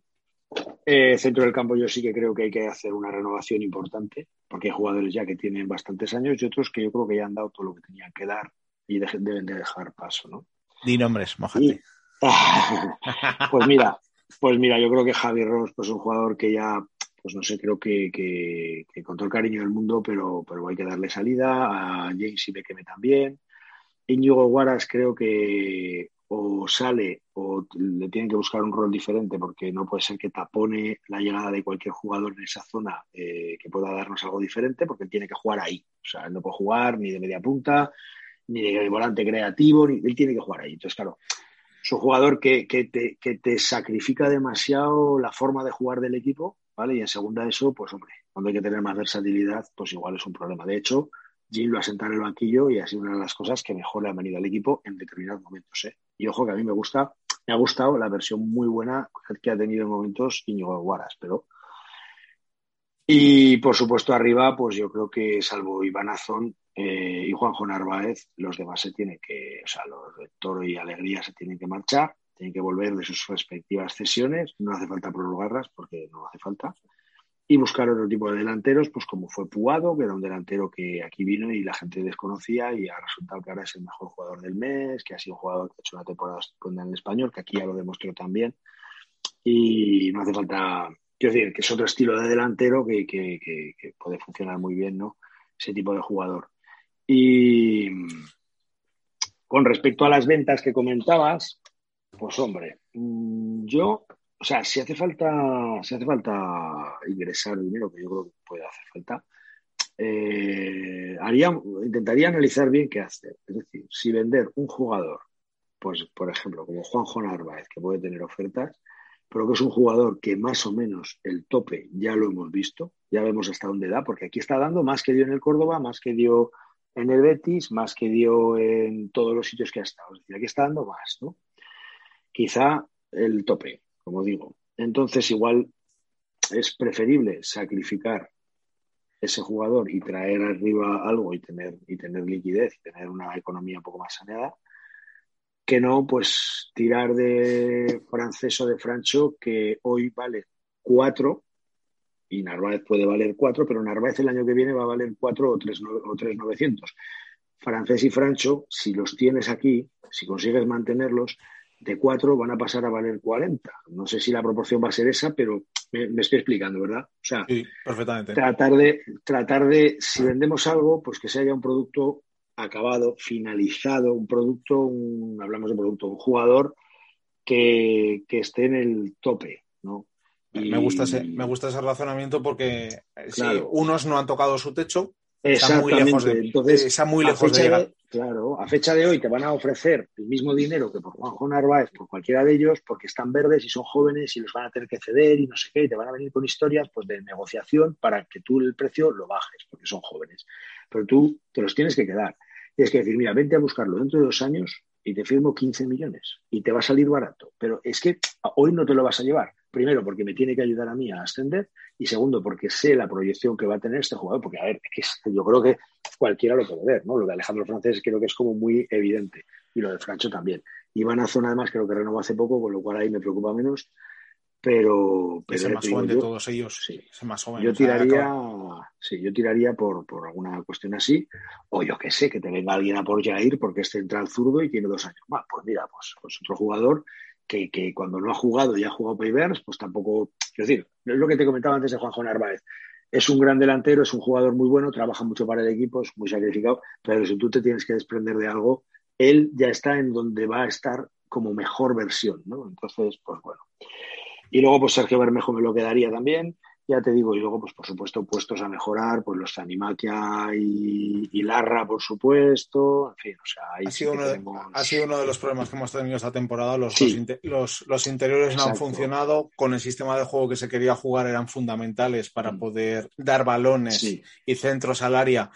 Eh, centro del campo yo sí que creo que hay que hacer una renovación importante, porque hay jugadores ya que tienen bastantes años y otros que yo creo que ya han dado todo lo que tenían que dar y deben de dejar paso, ¿no? Di nombres, mojate. (laughs) pues mira, pues mira, yo creo que Javi Ross pues, es un jugador que ya pues no sé, creo que, que, con todo el cariño del mundo, pero, pero hay que darle salida. A James y Bekeme también. Íñigo Guaras creo que o sale o le tienen que buscar un rol diferente porque no puede ser que tapone la llegada de cualquier jugador en esa zona eh, que pueda darnos algo diferente porque él tiene que jugar ahí. O sea, él no puede jugar ni de media punta, ni de volante creativo, ni, él tiene que jugar ahí. Entonces, claro, es un jugador que, que, te, que te sacrifica demasiado la forma de jugar del equipo ¿vale? Y en segunda eso, pues hombre, cuando hay que tener más versatilidad, pues igual es un problema. De hecho, Jim lo ha sentado en el banquillo y ha sido una de las cosas que mejor le ha venido al equipo en determinados momentos. ¿eh? Y ojo que a mí me gusta, me ha gustado la versión muy buena que ha tenido en momentos Íñigo Guaras, pero y por supuesto arriba, pues yo creo que salvo Iván Azón eh, y Juanjo Narváez, los demás se tienen que, o sea, los de Toro y Alegría se tienen que marchar tienen que volver de sus respectivas cesiones, no hace falta prolongarlas porque no hace falta, y buscar otro tipo de delanteros, pues como fue Puado, que era un delantero que aquí vino y la gente desconocía y ha resultado que ahora es el mejor jugador del mes, que ha sido jugador que ha hecho una temporada en el español, que aquí ya lo demostró también, y no hace falta, quiero decir, que es otro estilo de delantero que, que, que puede funcionar muy bien, ¿no? Ese tipo de jugador. Y con respecto a las ventas que comentabas, pues hombre, mm, yo, o sea, si hace falta, si hace falta ingresar dinero, que yo creo que puede hacer falta, eh, haría, intentaría analizar bien qué hacer. Es decir, si vender un jugador, pues por ejemplo, como Juanjo Narváez, que puede tener ofertas, pero que es un jugador que más o menos el tope ya lo hemos visto, ya vemos hasta dónde da, porque aquí está dando más que dio en el Córdoba, más que dio en el Betis, más que dio en todos los sitios que ha estado. Es decir, aquí está dando más, ¿no? quizá el tope, como digo. Entonces, igual es preferible sacrificar ese jugador y traer arriba algo y tener, y tener liquidez, tener una economía un poco más saneada, que no, pues tirar de francés o de Francho, que hoy vale cuatro, y Narváez puede valer cuatro, pero Narváez el año que viene va a valer cuatro o tres, o tres novecientos. Francés y Francho, si los tienes aquí, si consigues mantenerlos, de 4 van a pasar a valer 40. No sé si la proporción va a ser esa, pero me, estoy explicando, ¿verdad? O sea, perfectamente. Tratar de, tratar de, si vendemos algo, pues que sea ya un producto acabado, finalizado, un producto, hablamos de producto, un jugador que, esté en el tope, ¿no? Me, gusta ese, me gusta ese razonamiento porque eh, si unos no han tocado su techo, Exactamente. Entonces, está muy lejos de llegar. Claro, a fecha de hoy te van a ofrecer el mismo dinero que por Juanjo Narváez, por cualquiera de ellos, porque están verdes y son jóvenes y los van a tener que ceder y no sé qué, y te van a venir con historias pues, de negociación para que tú el precio lo bajes, porque son jóvenes. Pero tú te los tienes que quedar. Tienes que decir, mira, vente a buscarlo dentro de dos años y te firmo 15 millones y te va a salir barato. Pero es que hoy no te lo vas a llevar. Primero, porque me tiene que ayudar a mí a ascender y segundo, porque sé la proyección que va a tener este jugador. Porque, a ver, yo creo que cualquiera lo puede ver, ¿no? Lo de Alejandro Francés creo que es como muy evidente y lo de Francho también. Iván Azón, además, creo que renovó hace poco, con lo cual ahí me preocupa menos. Pero, es el más joven de todos ellos. Sí. Es el más joven. Yo tiraría, sí, yo tiraría por, por, alguna cuestión así. O yo qué sé, que te venga alguien a por Jair porque es central zurdo y tiene dos años más. Pues mira, pues, pues otro jugador que, que, cuando no ha jugado y ha jugado Payverse, pues tampoco. Es decir, es lo que te comentaba antes de Juanjo Narváez. es un gran delantero, es un jugador muy bueno, trabaja mucho para el equipo, es muy sacrificado, pero si tú te tienes que desprender de algo, él ya está en donde va a estar como mejor versión, ¿no? Entonces, pues bueno. Y luego, pues Sergio Bermejo me lo quedaría también ya te digo, y luego, pues por supuesto, puestos a mejorar, pues los Animatia y, y Larra, por supuesto, en fin, o sea, ahí ha, sido uno de, ha sido uno de los problemas que hemos tenido esta temporada, los, los, los, interiores no han funcionado, con el sistema de juego que se quería jugar eran fundamentales para mm. poder dar balones y centros al área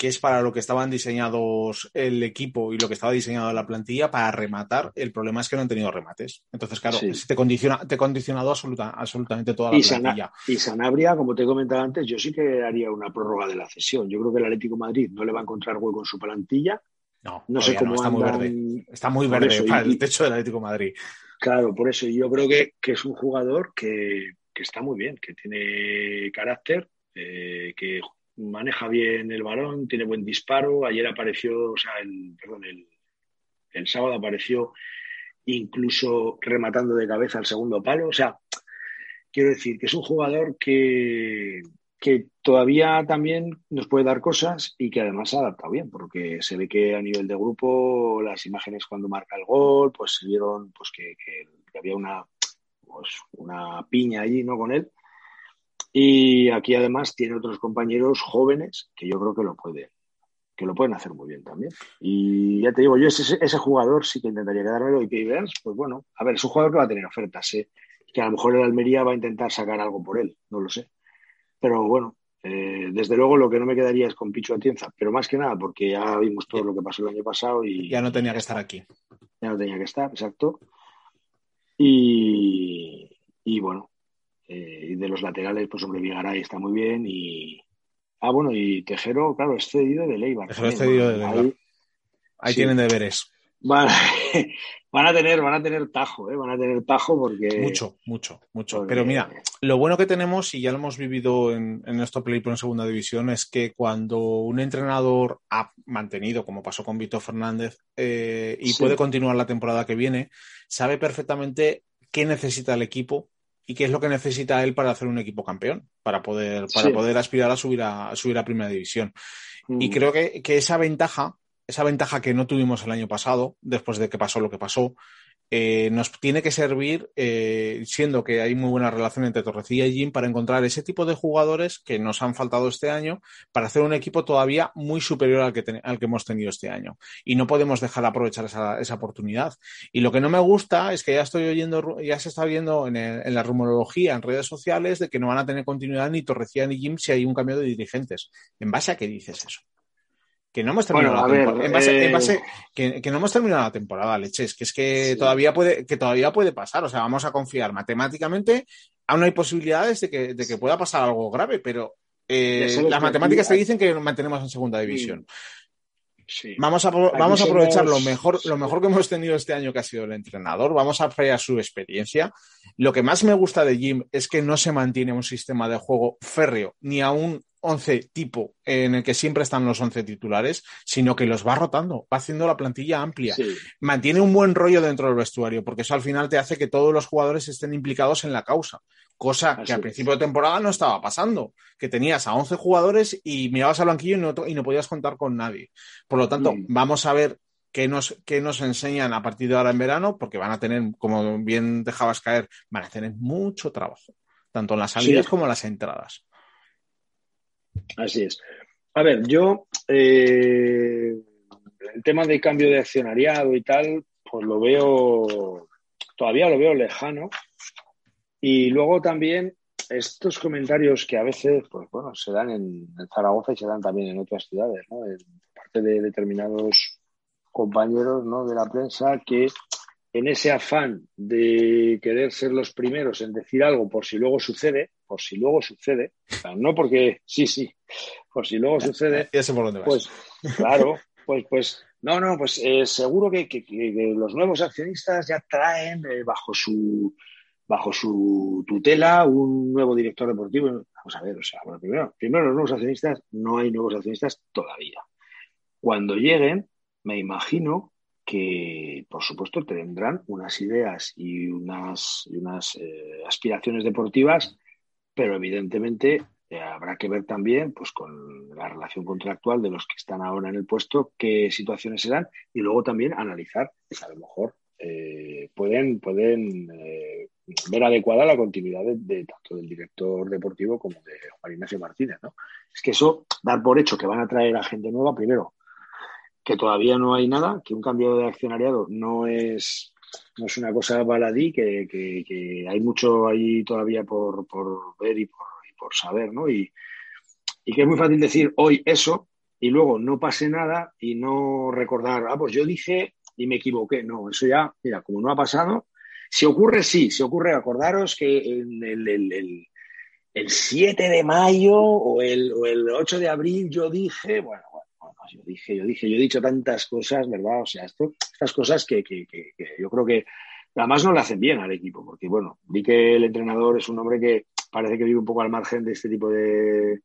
que es para lo que estaban diseñados el equipo y lo que estaba diseñado la plantilla para rematar. El problema es que no han tenido remates. Entonces, claro, te condiciona, te ha condicionado absoluta, absolutamente toda la y plantilla. y Sanabria, como te he comentado antes, yo sí que haría una prórroga de la cesión. Yo creo que el Atlético Madrid no le va a encontrar hueco en su plantilla. No, no sé cómo está muy verde. Está muy verde para el techo del Atlético Madrid. Claro, por eso yo creo que, es un jugador que, está muy bien, que tiene carácter, eh, que maneja bien el balón, tiene buen disparo. Ayer apareció, o sea, el, perdón, el, sábado apareció incluso rematando de cabeza al segundo palo. O sea, quiero decir que es un jugador que, que todavía también nos puede dar cosas y que además se ha adaptado bien, porque se ve que a nivel de grupo las imágenes cuando marca el gol, pues se vieron pues que, que había una, pues, una piña allí ¿no? con él y aquí además tiene otros compañeros jóvenes que yo creo que lo pueden, que lo pueden hacer muy bien también. Y ya te digo, yo ese, ese jugador sí que intentaría quedármelo y que veas, pues bueno, a ver, es un jugador que va a tener ofertas, ¿eh? que a lo mejor el Almería va a intentar sacar algo por él, no lo sé. Pero bueno, eh, desde luego lo que no me quedaría es con Picho Atienza, pero más que nada porque ya vimos todo lo que pasó el año pasado y... Ya no tenía que estar aquí. Ya no tenía que estar, exacto. Y, y bueno, eh, y de los laterales, pues hombre, Vigaray está muy bien y... Ah, bueno, y Tejero, claro, es cedido de Leibar. Tejero es cedido de Leibar. Ahí, tienen deberes. Van, (laughs) van, a tener, van a tener tajo, ¿eh? van a tener tajo porque. Mucho, mucho, mucho. Pero mira, lo bueno que tenemos, y ya lo hemos vivido en, en Play en segunda división, es que cuando un entrenador ha mantenido, como pasó con Víctor Fernández, eh, y puede continuar la temporada que viene, sabe perfectamente qué necesita el equipo y qué es lo que necesita él para hacer un equipo campeón, para poder, para poder aspirar a subir a, subir a primera división. Y mm. creo que, que, esa ventaja, esa ventaja que no tuvimos el año pasado, después de que pasó lo que pasó, eh, nos tiene que servir, eh, siendo que hay muy buena relación entre Torrecilla y Jim, para encontrar ese tipo de jugadores que nos han faltado este año para hacer un equipo todavía muy superior al que, al que hemos tenido este año. Y no podemos dejar de aprovechar esa, esa, oportunidad. Y lo que no me gusta es que ya estoy oyendo, ya se está viendo en, en, la rumorología, en redes sociales, de que no van a tener continuidad ni Torrecilla ni Jim si hay un cambio de dirigentes. ¿En base a qué dices eso? Que no hemos terminado la temporada. En base, eh, que, no hemos terminado la temporada, leches, que es que todavía puede, que todavía puede pasar. O sea, vamos a confiar matemáticamente. Aún hay posibilidades de que, de que pueda pasar algo grave, pero eh, las matemáticas te dicen que nos mantenemos en segunda división. Vamos a, vamos a aprovechar lo mejor, lo mejor que hemos tenido este año que ha sido el entrenador, vamos a apreciar su experiencia. Lo que más me gusta de Jim es que no se mantiene un sistema de juego férreo ni aún 11 tipo en el que siempre están los 11 titulares, sino que los va rotando, va haciendo la plantilla amplia. Mantiene un buen rollo dentro del vestuario, porque eso al final te hace que todos los jugadores estén implicados en la causa, cosa que al principio de temporada no estaba pasando, que tenías a 11 jugadores y mirabas al banquillo y no, y no podías contar con nadie. Por lo tanto, mm. vamos a ver qué nos, qué nos enseñan a partir de ahora en verano, porque van a tener, como bien dejabas caer, van a tener mucho trabajo, tanto en las salidas como en las entradas. Así es. A ver, yo eh, el tema de cambio de accionariado y tal, pues lo veo, todavía lo veo lejano. Y luego también estos comentarios que a veces, pues bueno, se dan en, Zaragoza y se dan también en otras ciudades, ¿no? En parte de determinados compañeros, ¿no? De la prensa que en ese afán de querer ser los primeros en decir algo por si luego sucede, por si luego sucede, no porque sí, sí, por si luego sucede, pues claro, pues, pues no, no, pues eh, seguro que, los nuevos accionistas ya traen eh, bajo su bajo su tutela un nuevo director deportivo. Vamos a ver, o sea, bueno, primero, primero los nuevos accionistas, no hay nuevos accionistas todavía. Cuando lleguen, me imagino que, por supuesto, tendrán unas ideas y unas, unas eh, aspiraciones deportivas, pero evidentemente Eh, habrá que ver también, pues, con la relación contractual de los que están ahora en el puesto, qué situaciones serán y luego también analizar, pues, a lo mejor eh, pueden, pueden eh, ver adecuada la continuidad de, tanto del director deportivo como de Juan Ignacio Martínez, ¿no? Es que eso, dar por hecho que van a traer a gente nueva, primero, que todavía no hay nada, que un cambio de accionariado no es, no es una cosa baladí, que, que, hay mucho ahí todavía por, por ver y por por saber, ¿no? Y, que es muy fácil decir hoy eso y luego no pase nada y no recordar, ah, pues yo dije y me equivoqué. No, eso ya, mira, como no ha pasado, si ocurre, sí, si ocurre, acordaros que en el, el, el, 7 de mayo o el, o el 8 de abril yo dije, bueno, bueno, yo dije, yo dije, yo he dicho tantas cosas, ¿verdad? O sea, esto, estas cosas que, que, que, yo creo que además no le hacen bien al equipo, porque bueno, vi que el entrenador es un hombre que parece que vive un poco al margen de este tipo de,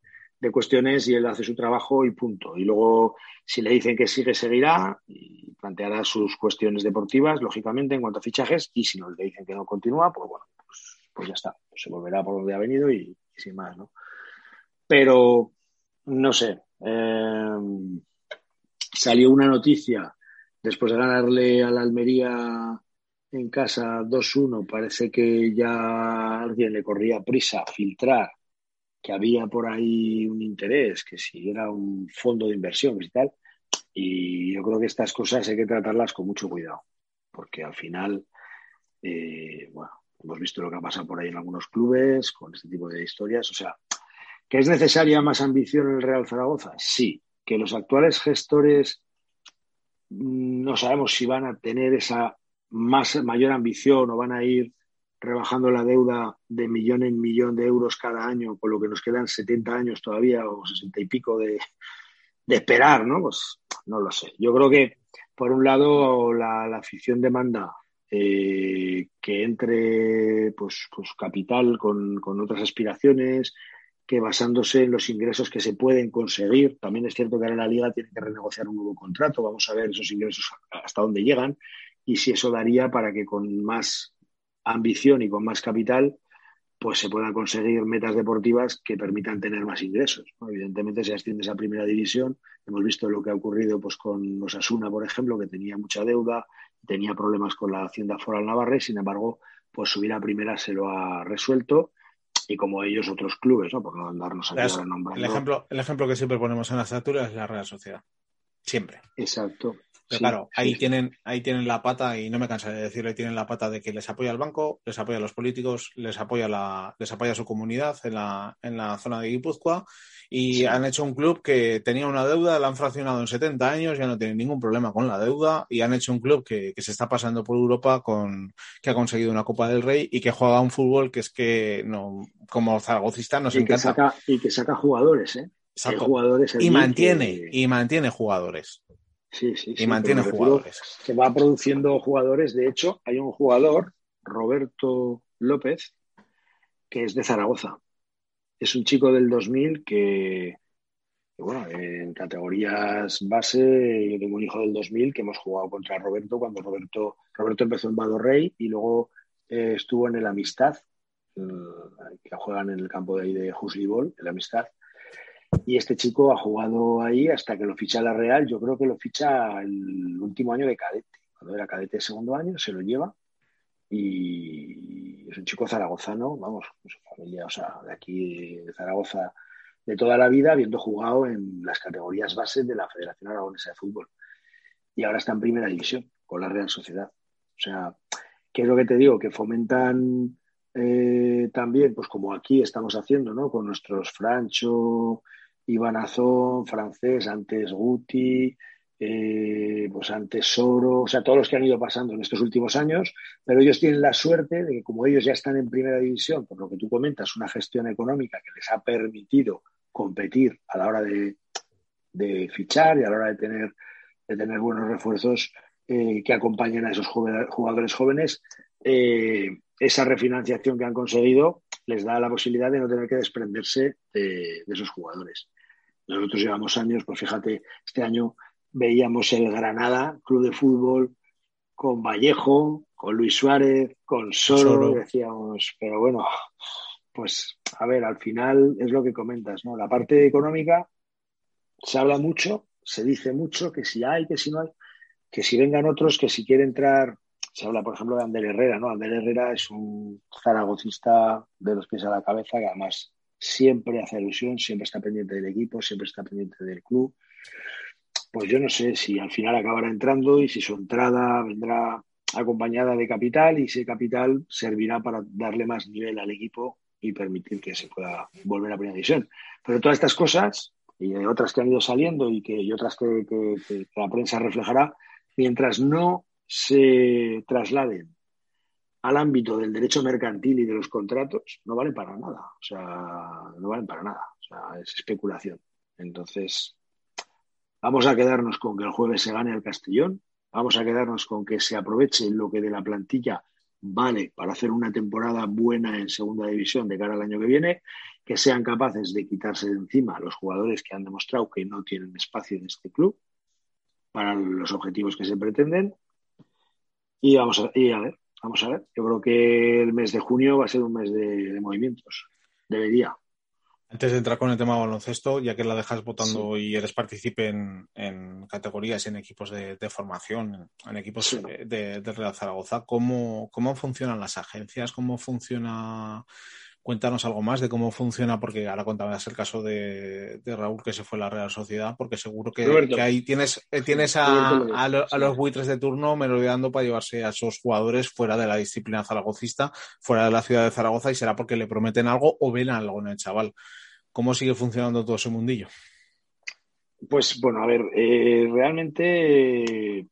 cuestiones y él hace su trabajo y punto. Y luego, si le dicen que sigue, seguirá y planteará sus cuestiones deportivas, lógicamente, en cuanto a fichajes. Y si no le dicen que no continúa, pues bueno, pues, pues ya está. Pues se volverá por donde ha venido y, sin más, ¿no? Pero, no sé. Eh, salió una noticia después de ganarle a la Almería en casa 2-1, parece que ya alguien le corría prisa a filtrar que había por ahí un interés, que si era un fondo de inversión y tal. Y yo creo que estas cosas hay que tratarlas con mucho cuidado, porque al final, eh, bueno, hemos visto lo que ha pasado por ahí en algunos clubes con este tipo de historias. O sea, ¿que es necesaria más ambición en el Real Zaragoza? Sí. Que los actuales gestores mm, no sabemos si van a tener esa más, mayor ambición o van a ir rebajando la deuda de millón en millón de euros cada año, con lo que nos quedan 70 años todavía o 60 y pico de, esperar, ¿no? Pues no lo sé. Yo creo que, por un lado, la, afición demanda eh, que entre pues, pues capital con, con, otras aspiraciones, que basándose en los ingresos que se pueden conseguir, también es cierto que ahora la liga tiene que renegociar un nuevo contrato, vamos a ver esos ingresos hasta dónde llegan, y si eso daría para que con más ambición y con más capital pues se puedan conseguir metas deportivas que permitan tener más ingresos. Evidentemente, si asciendes a primera división, hemos visto lo que ha ocurrido pues, con Osasuna, por ejemplo, que tenía mucha deuda, tenía problemas con la Hacienda Foral Navarra, sin embargo, pues subir a primera se lo ha resuelto y como ellos otros clubes, ¿no? por no andarnos aquí nombrando. El ejemplo, el ejemplo que siempre ponemos en la estatura es la Real Sociedad. Siempre. Exacto. Pero claro, ahí, tienen, ahí tienen la pata, y no me cansa de decirlo, ahí tienen la pata de que les apoya el banco, les apoya a los políticos, les apoya, la, les apoya su comunidad en la, en la zona de Guipúzcoa y han hecho un club que tenía una deuda, la han fraccionado en 70 años, ya no tienen ningún problema con la deuda y han hecho un club que, que se está pasando por Europa con que ha conseguido una Copa del Rey y que juega un fútbol que es que no como zaragocista nos y encanta. Que saca, y que saca jugadores, ¿eh? Jugadores y mantiene, y mantiene jugadores. Sí, sí, y mantiene jugadores. Que va produciendo jugadores. De hecho, hay un jugador, Roberto López, que es de Zaragoza. Es un chico del 2000 que, bueno, en categorías base, yo tengo un hijo del 2000 que hemos jugado contra Roberto cuando Roberto, Roberto empezó en Badorrey y luego eh, estuvo en el Amistad, eh, que juegan en el campo de ahí de Huslibol, el Amistad. Y este chico ha jugado ahí hasta que lo ficha la Real. Yo creo que lo ficha el último año de cadete. Cuando era cadete de segundo año, se lo lleva. Y es un chico zaragozano, vamos, su familia, o sea, de aquí de Zaragoza, de toda la vida, habiendo jugado en las categorías bases de la Federación Aragonesa de Fútbol. Y ahora está en primera división con la Real Sociedad. O sea, ¿qué es lo que te digo? Que fomentan eh, también, pues como aquí estamos haciendo, ¿no? Con nuestros Francho, Iván Azón, francés, antes Guti, eh, pues antes Soro, o sea, todos los que han ido pasando en estos últimos años, pero ellos tienen la suerte de que como ellos ya están en primera división, por lo que tú comentas, una gestión económica que les ha permitido competir a la hora de, fichar y a la hora de tener, de tener buenos refuerzos eh, que acompañen a esos jugadores jóvenes, esa refinanciación que han conseguido les da la posibilidad de no tener que desprenderse de, esos jugadores. Nosotros llevamos años, pues fíjate, este año veíamos el Granada, club de fútbol, con Vallejo, con Luis Suárez, con Soro, decíamos, pero bueno, pues, a ver, al final es lo que comentas, ¿no? La parte económica se habla mucho, se dice mucho que si hay, que si no hay, que si vengan otros, que si quiere entrar, se habla, por ejemplo, de Ander Herrera, ¿no? Ander Herrera es un zaragocista de los pies a la cabeza que además siempre hace ilusión, siempre está pendiente del equipo, siempre está pendiente del club. Pues yo no sé si al final acabará entrando y si su entrada vendrá acompañada de capital y ese capital servirá para darle más nivel al equipo y permitir que se pueda volver a primera división. Pero todas estas cosas y otras que han ido saliendo y, que, y otras que, la prensa reflejará, mientras no se trasladen al ámbito del derecho mercantil y de los contratos, no valen para nada. O sea, no valen para nada. O sea, es especulación. Entonces, vamos a quedarnos con que el jueves se gane el Castellón. Vamos a quedarnos con que se aproveche lo que de la plantilla vale para hacer una temporada buena en segunda división de cara al año que viene, que sean capaces de quitarse de encima los jugadores que han demostrado que no tienen espacio en este club para los objetivos que se pretenden. Y vamos a, ver, vamos a ver. Yo creo que el mes de junio va a ser un mes de movimientos. Debería. Antes de entrar con el tema de baloncesto, ya que la dejas votando y eres partícipe en, categorías y en equipos de, formación, en equipos de, Real Zaragoza, ¿cómo, ¿cómo funcionan las agencias? ¿Cómo funciona? Cuéntanos algo más de cómo funciona, porque ahora contabas el caso de, Raúl que se fue a la Real Sociedad, porque seguro que, ahí tienes, eh, tienes a, los buitres de turno merodeando para llevarse a esos jugadores fuera de la disciplina zaragocista, fuera de la ciudad de Zaragoza, y será porque le prometen algo o ven algo en el chaval. ¿Cómo sigue funcionando todo ese mundillo? Pues bueno, a ver, eh, realmente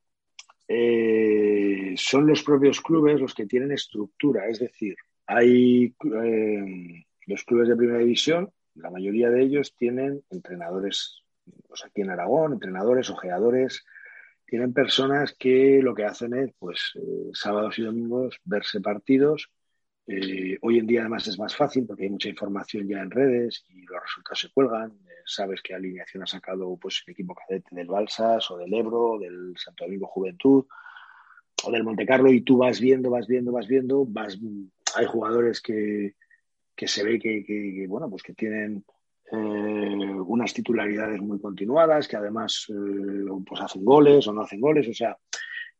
eh, son los propios clubes los que tienen estructura, es decir, hay eh, los clubes de primera división, la mayoría de ellos tienen entrenadores, pues aquí en Aragón, entrenadores, ojeadores, tienen personas que lo que hacen es, pues, sábados y domingos verse partidos eh, hoy en día además es más fácil porque hay mucha información ya en redes y los resultados se cuelgan. Eh, sabes qué alineación ha sacado pues, el equipo cadete del Balsas o del Ebro, del Santo Domingo Juventud o del Monte Carlo y tú vas viendo, vas viendo, vas viendo. Vas, hay jugadores que, que se ve que, bueno, pues que tienen eh, unas titularidades muy continuadas, que además pues hacen goles o no hacen goles. O sea,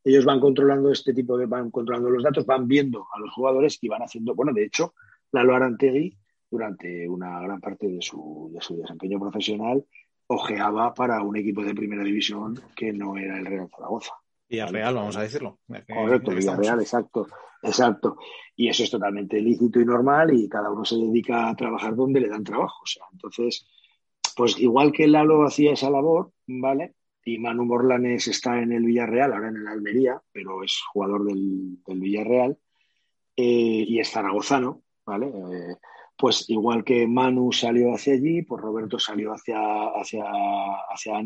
ellos van controlando este tipo de, van controlando los datos, van viendo a los jugadores y van haciendo, bueno, de hecho, Lalo Arantegui, durante una gran parte de su, de su desempeño profesional, ojeaba para un equipo de primera división que no era el Real Zaragoza. Villarreal, vamos a decirlo. Correcto, Villarreal, exacto, exacto. Y eso es totalmente lícito y normal y cada uno se dedica a trabajar donde le dan trabajo. O sea, entonces, pues igual que Lalo hacía esa labor, ¿vale? y Manu Morlanes está en el Villarreal, ahora en el Almería, pero es jugador del, Villarreal eh, y es zaragozano, ¿vale? Eh, pues igual que Manu salió hacia allí, pues Roberto salió hacia, hacia, hacia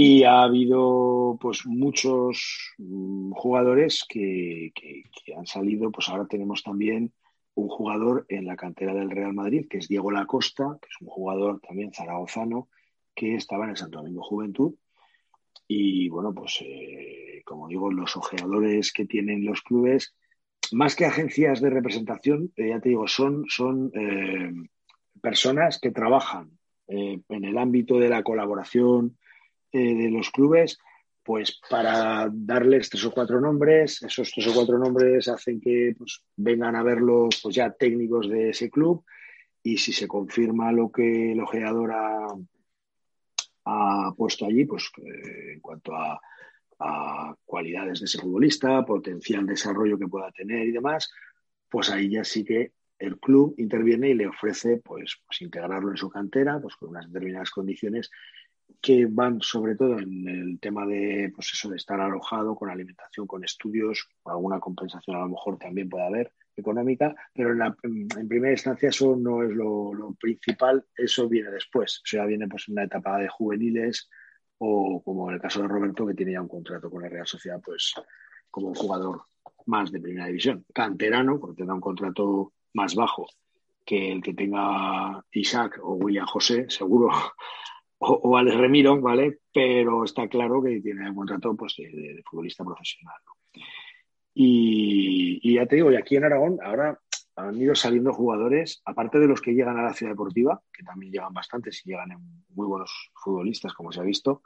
y ha habido pues muchos mm, jugadores que, que, han salido, pues ahora tenemos también un jugador en la cantera del Real Madrid, que es Diego Lacosta, que es un jugador también zaragozano, que estaba en el Santo Domingo Juventud. Y bueno, pues eh, como digo, los ojeadores que tienen los clubes, más que agencias de representación, eh, ya te digo, son, son eh, personas que trabajan en el ámbito de la colaboración de los clubes, pues para darles tres o cuatro nombres, esos tres o cuatro nombres hacen que pues, vengan a verlo pues ya técnicos de ese club. Y si se confirma lo que el ojeador ha, ha puesto allí, pues eh, en cuanto a, cualidades de ese futbolista, potencial desarrollo que pueda tener y demás, pues ahí ya sí que el club interviene y le ofrece pues, pues integrarlo en su cantera, pues con unas determinadas condiciones que van sobre todo en el tema de pues eso de estar alojado con alimentación, con estudios, alguna compensación a lo mejor también puede haber económica, pero en, primera instancia eso no es lo, principal, eso viene después, o sea, viene pues en una etapa de juveniles o como en el caso de Roberto que tiene ya un contrato con la Real Sociedad, pues como un jugador más de primera división, canterano, porque tendrá un contrato más bajo que el que tenga Isaac o William José, seguro, o, Alex Remiro, ¿vale? Pero está claro que tiene un contrato pues, de, futbolista profesional. Y, ya te digo, y aquí en Aragón, ahora han ido saliendo jugadores, aparte de los que llegan a la ciudad deportiva, que también llegan bastantes y llegan muy buenos futbolistas, como se ha visto,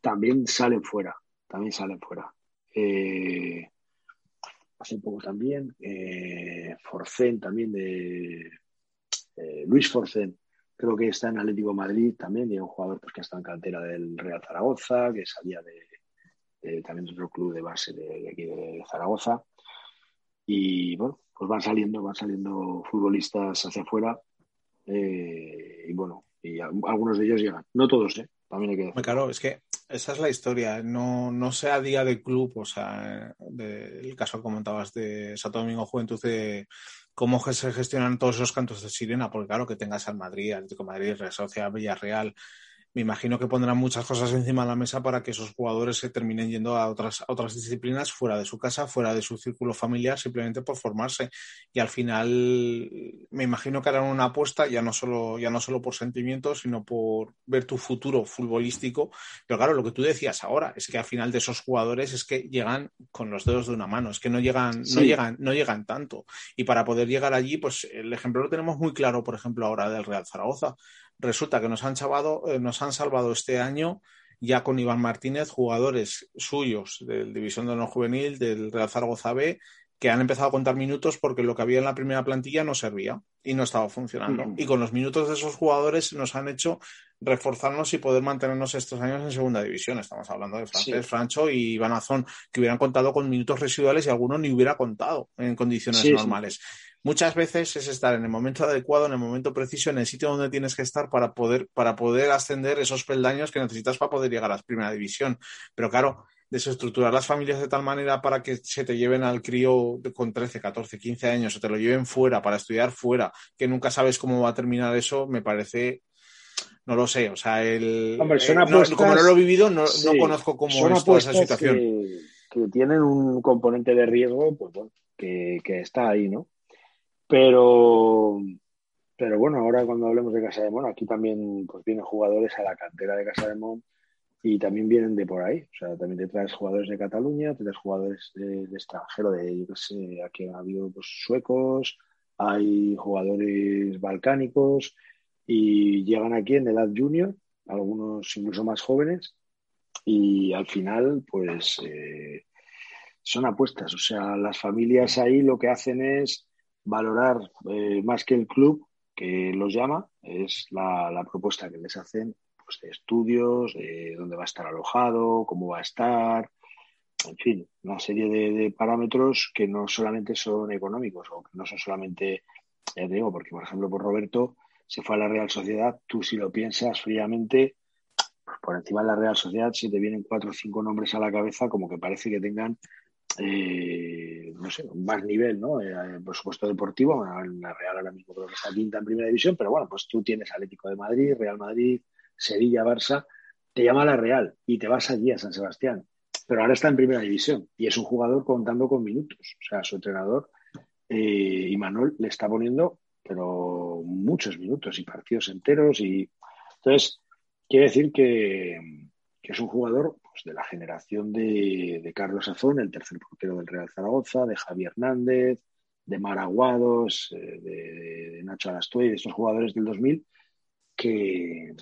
también salen fuera, también salen fuera. Eh, hace poco también, eh, también de eh, Luis Forcén, creo que está en Atlético Madrid también, y un jugador pues, que está en cantera del Real Zaragoza, que salía de, también de otro club de base de, aquí de Zaragoza. Y bueno, pues van saliendo, van saliendo futbolistas hacia afuera. y bueno, y algunos de ellos llegan. No todos, ¿eh? También hay que decir. Claro, es que esa es la historia. No, no sea día de club, o sea, del caso que comentabas de Santo Domingo Juventud, de cómo se gestionan todos esos cantos de sirena, porque claro que tengas al Madrid, Atlético Madrid, Real Sociedad, Villarreal, me imagino que pondrán muchas cosas encima de la mesa para que esos jugadores se terminen yendo a otras, otras disciplinas fuera de su casa, fuera de su círculo familiar, simplemente por formarse. Y al final me imagino que harán una apuesta ya no solo, ya no solo por sentimientos, sino por ver tu futuro futbolístico. Pero claro, lo que tú decías ahora es que al final de esos jugadores es que llegan con los dedos de una mano, es que no llegan, no llegan, no llegan tanto. Y para poder llegar allí, pues el ejemplo lo tenemos muy claro, por ejemplo, ahora del Real Zaragoza resulta que nos han, eh, nos han salvado este año ya con Iván Martínez jugadores suyos del División de Honor Juvenil, del Real Zaragoza B, que han empezado a contar minutos porque lo que había en la primera plantilla no servía y no estaba funcionando. Y con los minutos de esos jugadores nos han hecho reforzarnos y poder mantenernos estos años en segunda división. Estamos hablando de Francés, Francho y Iván Azón, que hubieran contado con minutos residuales y alguno ni hubiera contado en condiciones normales muchas veces es estar en el momento adecuado, en el momento preciso, en el sitio donde tienes que estar para poder, para poder ascender esos peldaños que necesitas para poder llegar a la primera división. Pero claro, desestructurar las familias de tal manera para que se te lleven al crío con 13, 14, 15 años o te lo lleven fuera para estudiar fuera, que nunca sabes cómo va a terminar eso, me parece no lo sé, o sea, el, eh, como no lo he vivido, no, conozco cómo es toda esa situación. Que, tienen un componente de riesgo, pues bueno, que, que, está ahí, ¿no? Pero, pero bueno, ahora cuando hablemos de Casa de Mon, aquí también pues vienen jugadores a la cantera de Casa de Mon y también vienen de por ahí. O sea, también te traes jugadores de Cataluña, te traes jugadores de, extranjero, de, yo qué sé, aquí ha habido pues, suecos, hay jugadores balcánicos y llegan aquí en edad junior, algunos incluso más jóvenes, y al final, pues eh, son apuestas. O sea, las familias ahí lo que hacen es valorar eh, más que el club que los llama, es la, propuesta que les hacen pues, de estudios, de dónde va a estar alojado, cómo va a estar, en fin, una serie de, parámetros que no solamente son económicos o que no son solamente, ya digo, porque por ejemplo por Roberto se fue a la Real Sociedad, tú si lo piensas fríamente, por encima de la Real Sociedad, si te vienen cuatro o cinco nombres a la cabeza, como que parece que tengan eh, no sé, más nivel, ¿no? Eh, por supuesto deportivo, la Real ahora mismo creo que está quinta en primera división, pero bueno, pues tú tienes Atlético de Madrid, Real Madrid, Sevilla, Barça, te llama la Real y te vas allí a San Sebastián, pero ahora está en primera división y es un jugador contando con minutos, o sea, su entrenador eh, y Manuel le está poniendo, pero muchos minutos y partidos enteros y entonces quiere decir que, que es un jugador pues, de la generación de, Carlos Azón, el tercer portero del Real Zaragoza, de Javier Hernández, de Maraguados, eh, de, Nacho Arastuey, de estos jugadores del 2000, que,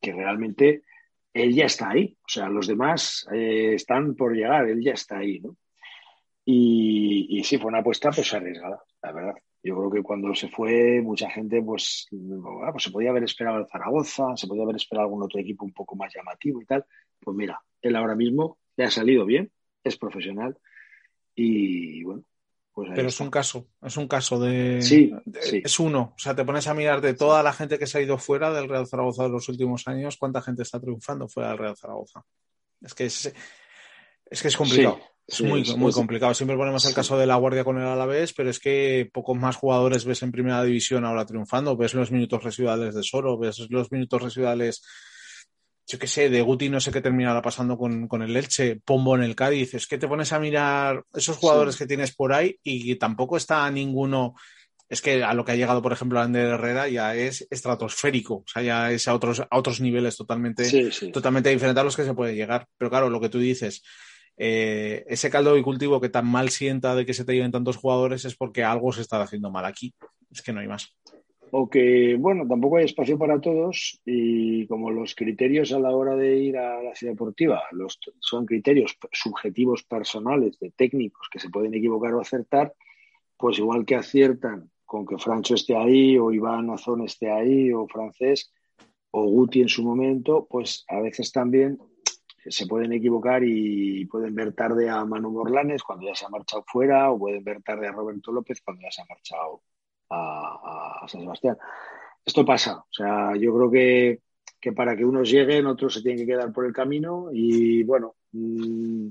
que, realmente él ya está ahí. O sea, los demás eh, están por llegar, él ya está ahí, ¿no? Y, sí, fue una apuesta pues arriesgada, la verdad. Yo creo que cuando se fue, mucha gente, pues, pues se podía haber esperado al Zaragoza, se podía haber esperado algún otro equipo un poco más llamativo y tal. Pues mira, él ahora mismo le ha salido bien, es profesional y bueno. Pues Pero es un caso, es un caso de, sí, Es uno. O sea, te pones a mirar de toda la gente que se ha ido fuera del Real Zaragoza de los últimos años, ¿cuánta gente está triunfando fuera del Real Zaragoza? Es que es, es que es complicado. Es muy, muy complicado. Siempre ponemos el caso de la Guardia con el Alavés, pero es que pocos más jugadores ves en primera división ahora triunfando. Ves los minutos residuales de Soro, ves los minutos residuales, yo qué sé, de Guti no sé qué terminará pasando con, el Elche, Pombo en el Cádiz. Es que te pones a mirar esos jugadores que tienes por ahí y tampoco está ninguno. Es que a lo que ha llegado, por ejemplo, Ander Herrera ya es estratosférico, o sea, ya es a otros, a otros niveles totalmente, totalmente diferentes a los que se puede llegar. Pero claro, lo que tú dices, eh, ese caldo de cultivo que tan mal sienta de que se te lleven tantos jugadores es porque algo se está haciendo mal aquí. Es que no hay más. O que, bueno, tampoco hay espacio para todos y como los criterios a la hora de ir a la ciudad deportiva los, son criterios subjetivos personales de técnicos que se pueden equivocar o acertar, pues igual que aciertan con que Francho esté ahí o Iván Azón esté ahí o francés o Guti en su momento, pues a veces también se pueden equivocar y pueden ver tarde a Manu Morlanes cuando ya se ha marchado fuera o pueden ver tarde a Roberto López cuando ya se ha marchado a, San Sebastián. Esto pasa, o sea, yo creo que, para que unos lleguen, otros se tienen que quedar por el camino y bueno, mm,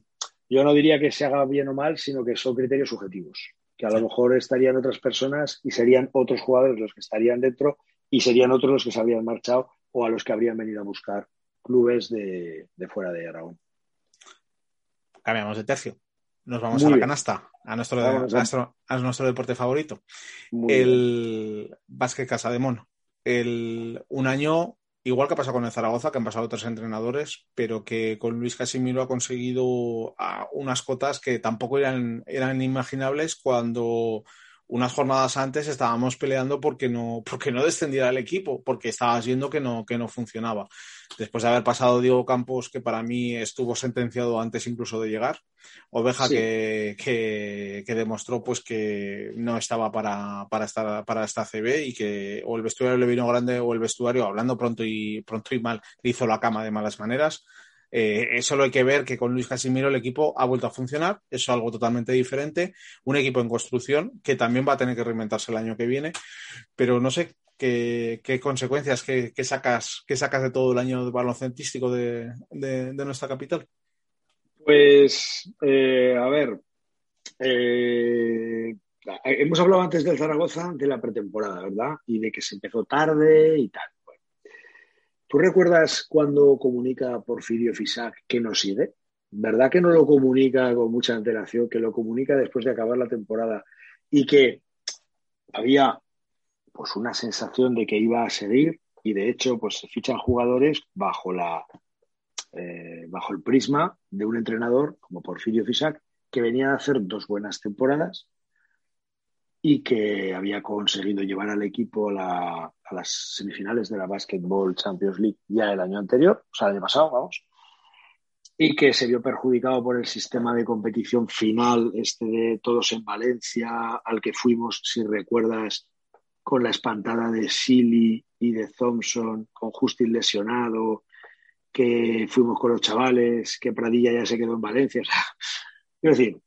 yo no diría que se haga bien o mal, sino que son criterios subjetivos, que a lo mejor estarían otras personas y serían otros jugadores los que estarían dentro y serían otros los que se habrían marchado o a los que habrían venido a buscar clubes de, fuera de Aragón. Cambiamos de tercio. Nos vamos a la canasta, a nuestro, a, nuestro, deporte favorito. el básquet Casa de Mono. El, un año, igual que ha pasado con el Zaragoza, que han pasado otros entrenadores, pero que con Luis Casimiro ha conseguido unas cotas que tampoco eran, eran inimaginables cuando unas jornadas antes estábamos peleando porque no, porque no descendiera el equipo, porque estabas viendo que no, que no funcionaba. Después de haber pasado Diego Campos, que para mí estuvo sentenciado antes incluso de llegar, Oveja que, que, demostró pues que no estaba para, para, estar, para esta CB y que o el vestuario le vino grande o el vestuario, hablando pronto y, pronto y mal, le hizo la cama de malas maneras. Eh, eso lo hay que ver que con Luis Casimiro el equipo ha vuelto a funcionar, eso es algo totalmente diferente, un equipo en construcción que también va a tener que reinventarse el año que viene, pero no sé qué, consecuencias, qué, sacas, qué sacas de todo el año baloncentístico de, de, nuestra capital. Pues, eh, a ver, eh, hemos hablado antes del Zaragoza de la pretemporada, ¿verdad? Y de que se empezó tarde y tal. ¿Tú recuerdas cuando comunica Porfirio Fisac que no sigue? ¿Verdad que no lo comunica con mucha antelación, que lo comunica después de acabar la temporada y que había pues una sensación de que iba a seguir y de hecho pues se fichan jugadores bajo la eh, bajo el prisma de un entrenador como Porfirio Fisac que venía a hacer dos buenas temporadas y que había conseguido llevar al equipo a, las semifinales de la Basketball Champions League ya el año anterior, o sea, el año pasado, vamos, y que se vio perjudicado por el sistema de competición final, este de todos en Valencia, al que fuimos, si recuerdas, con la espantada de Silly y de Thompson, con Justin lesionado, que fuimos con los chavales, que Pradilla ya se quedó en Valencia. O sea, quiero decir,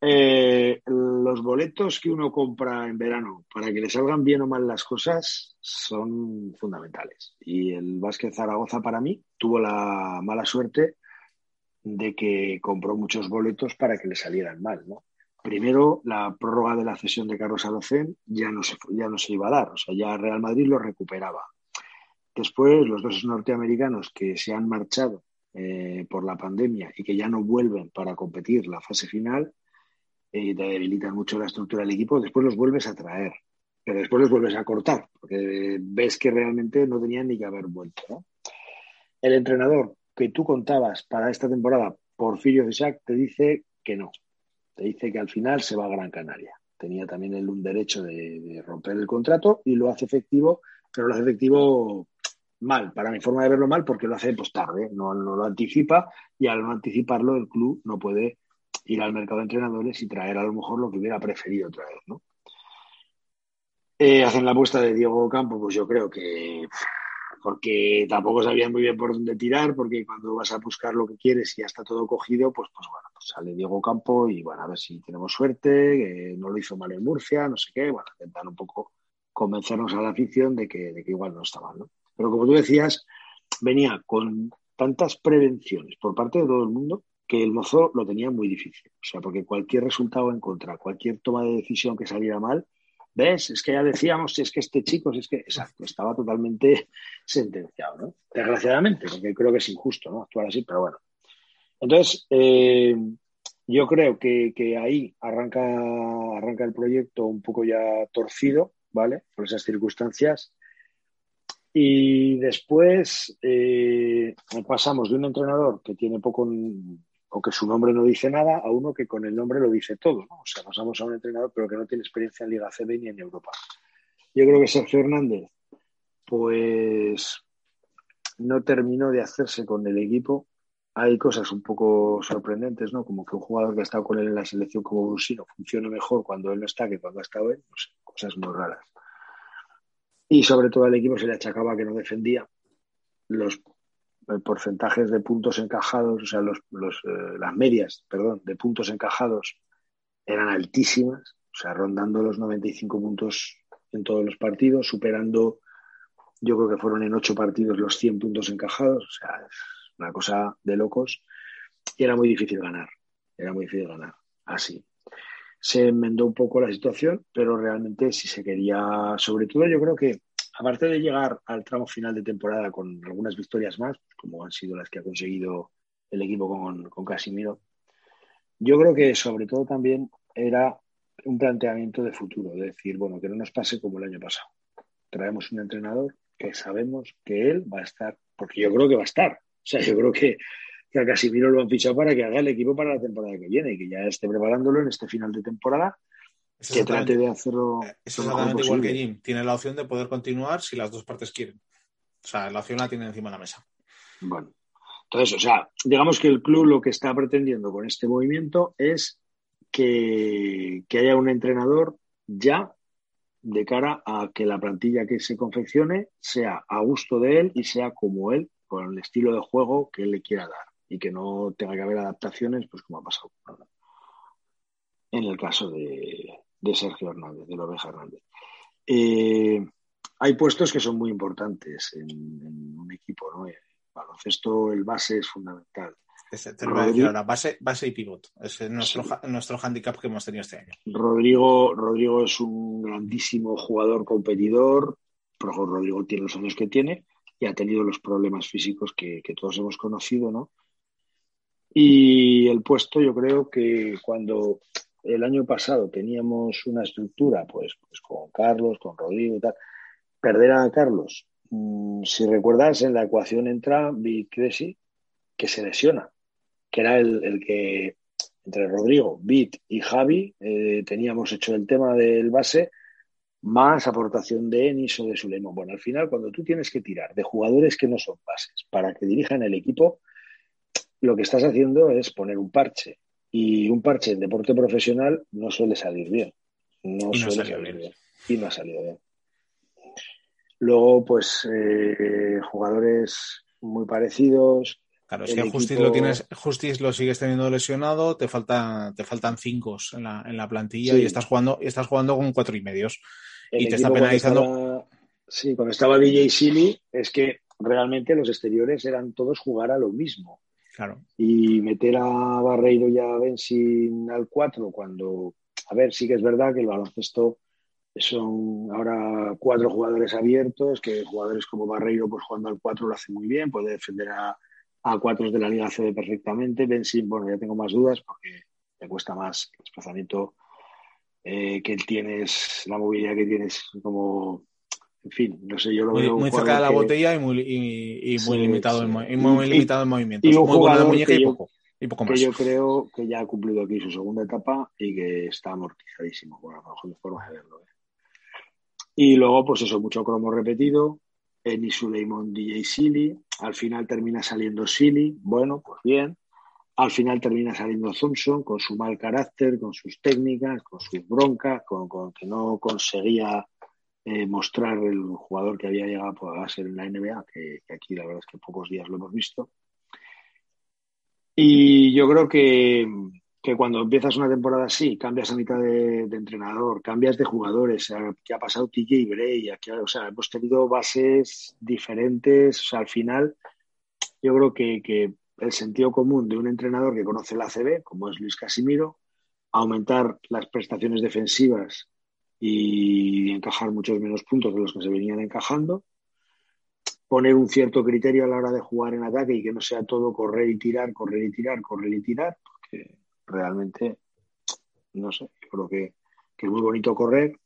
eh, los boletos que uno compra en verano para que le salgan bien o mal las cosas son fundamentales. Y el Básquet Zaragoza para mí tuvo la mala suerte de que compró muchos boletos para que le salieran mal. Primero, la prórroga de la cesión de Carlos Alocén ya no, se, ya no se iba a dar, o sea, ya Real Madrid lo recuperaba. Después, los dos norteamericanos que se han marchado eh, por la pandemia y que ya no vuelven para competir la fase final, y te debilitan mucho la estructura del equipo, después los vuelves a traer, pero después los vuelves a cortar, porque ves que realmente no tenían ni que haber vuelto. El entrenador que tú contabas para esta temporada, Porfirio Isaac, te dice que no, te dice que al final se va a Gran Canaria. Tenía también él un derecho de, romper el contrato y lo hace efectivo, pero lo hace efectivo mal, para mi forma de verlo mal, porque lo hace pues tarde, no, no lo anticipa y al no anticiparlo el club no puede ir al mercado de entrenadores y traer a lo mejor lo que hubiera preferido traer, ¿no? Eh, hacen la apuesta de Diego Campo, pues yo creo que porque tampoco sabían muy bien por dónde tirar, porque cuando vas a buscar lo que quieres y ya está todo cogido, pues, pues bueno, pues sale Diego Campo y bueno, a ver si tenemos suerte, no lo hizo mal en Murcia, no sé qué, bueno, intentar un poco convencernos a la afición de que, de que igual no estaba, ¿no? Pero como tú decías, venía con tantas prevenciones por parte de todo el mundo que el mozo lo tenía muy difícil. O sea, porque cualquier resultado en contra, cualquier toma de decisión que saliera mal, ¿ves? Es que ya decíamos, si es que este chico, si es que, exacto, estaba totalmente (laughs) sentenciado, ¿no? Desgraciadamente, porque creo que es injusto, ¿no? Actuar así, pero bueno. Entonces, eh, yo creo que, ahí arranca, arranca el proyecto un poco ya torcido, ¿vale? Por esas circunstancias. Y después eh, pasamos de un entrenador que tiene poco o que su nombre no dice nada, a uno que con el nombre lo dice todo. ¿no? O sea, pasamos a un entrenador pero que no tiene experiencia en Liga CB ni en Europa. Yo creo que Sergio Hernández, pues no terminó de hacerse con el equipo. Hay cosas un poco sorprendentes, ¿no? Como que un jugador que ha estado con él en la selección como Brusino funcione mejor cuando él no está que cuando ha estado él. cosas muy raras. Y sobre todo al equipo se le achacaba que no defendía. Los porcentajes de puntos encajados, o sea, los, eh, las medias, perdón, de puntos encajados eran altísimas, o sea, rondando los 95 puntos en todos los partidos, superando, yo creo que fueron en ocho partidos los 100 puntos encajados, o sea, es una cosa de locos, y era muy difícil ganar, era muy difícil ganar, así. Se enmendó un poco la situación, pero realmente si se quería, sobre todo yo creo que aparte de llegar al tramo final de temporada con algunas victorias más, como han sido las que ha conseguido el equipo con, Casimiro, yo creo que sobre todo también era un planteamiento de futuro, de decir, bueno, que no nos pase como el año pasado. Traemos un entrenador que sabemos que él va a estar, porque yo creo que va a estar. O sea, yo creo que, que a Casimiro lo han fichado para que haga el equipo para la temporada que viene y que ya esté preparándolo en este final de temporada que trate de hacerlo. Es exactamente igual que Jim. Tiene la opción de poder continuar si las dos partes quieren. O sea, la opción la tiene encima de la mesa. Bueno, entonces, o sea, digamos que el club lo que está pretendiendo con este movimiento es que, que haya un entrenador ya de cara a que la plantilla que se confeccione sea a gusto de él y sea como él, con el estilo de juego que él le quiera dar y que no tenga que haber adaptaciones, pues como ha pasado en el caso de, de Sergio Hernández, de la Oveja Hernández. Eh, hay puestos que son muy importantes en, un equipo, ¿no? El baloncesto, el base es fundamental. te lo voy a decir ahora, base, base y pivot. Es nuestro, nuestro handicap que hemos tenido este año. Rodrigo, Rodrigo es un grandísimo jugador competidor. Pero Rodrigo tiene los años que tiene y ha tenido los problemas físicos que, que todos hemos conocido, ¿no? Y el puesto, yo creo que cuando el año pasado teníamos una estructura, pues, pues con Carlos, con Rodrigo y tal. Perder a Carlos, mm, si recuerdas, en la ecuación entra Big Cressy, que se lesiona, que era el, que entre Rodrigo, Bit y Javi eh, teníamos hecho el tema del base, más aportación de Enis o de Suleiman. Bueno, al final, cuando tú tienes que tirar de jugadores que no son bases para que dirijan el equipo, lo que estás haciendo es poner un parche y un parche en deporte profesional no suele salir bien. No, suele salir bien. Y no ha salido bien. Luego, pues, eh, jugadores muy parecidos. Claro, es que Justice lo tienes, Justice lo sigues teniendo lesionado, te falta, te faltan cinco en la, en la plantilla y estás jugando, estás jugando con cuatro y medios. y te está penalizando. sí, cuando estaba DJ Silly, es que realmente los exteriores eran todos jugar a lo mismo. Y meter a Barreiro y a Bensin al 4 cuando, a ver, sí que es verdad que el baloncesto son ahora cuatro jugadores abiertos, que jugadores como Barreiro pues jugando al 4 lo hace muy bien, puede defender a, a cuatro de la Liga CD perfectamente. Bensin, bueno, ya tengo más dudas porque le cuesta más el desplazamiento eh, que él tienes, la movilidad que tienes como en fin, no sé, yo lo muy, veo. Muy cerca de la botella y muy, y, muy limitado, en, muy limitado en movimientos. Y un jugador que, yo, que yo creo que ya ha cumplido aquí su segunda etapa y que está amortizadísimo. Bueno, a lo mejor forma de verlo. ¿eh? Y luego, pues eso, mucho cromo repetido. Eni Suleiman DJ Silly. Al final termina saliendo Silly. Bueno, pues bien. Al final termina saliendo Thompson con su mal carácter, con sus técnicas, con sus broncas, con, con que no conseguía eh, mostrar el jugador que había llegado a ser en la NBA, que, aquí la verdad es que pocos días lo hemos visto. Y yo creo que, cuando empiezas una temporada así, cambias a mitad de, entrenador, cambias de jugadores, que ha pasado TJ Bray, aquí, o sea, hemos tenido bases diferentes, o sea, al final yo creo que, que el sentido común de un entrenador que conoce la ACB, como es Luis Casimiro, aumentar las prestaciones defensivas y encajar muchos menos puntos de los que se venían encajando. Poner un cierto criterio a la hora de jugar en ataque y que no sea todo correr y tirar, correr y tirar, correr y tirar, porque realmente, no sé, creo que, es muy bonito correr,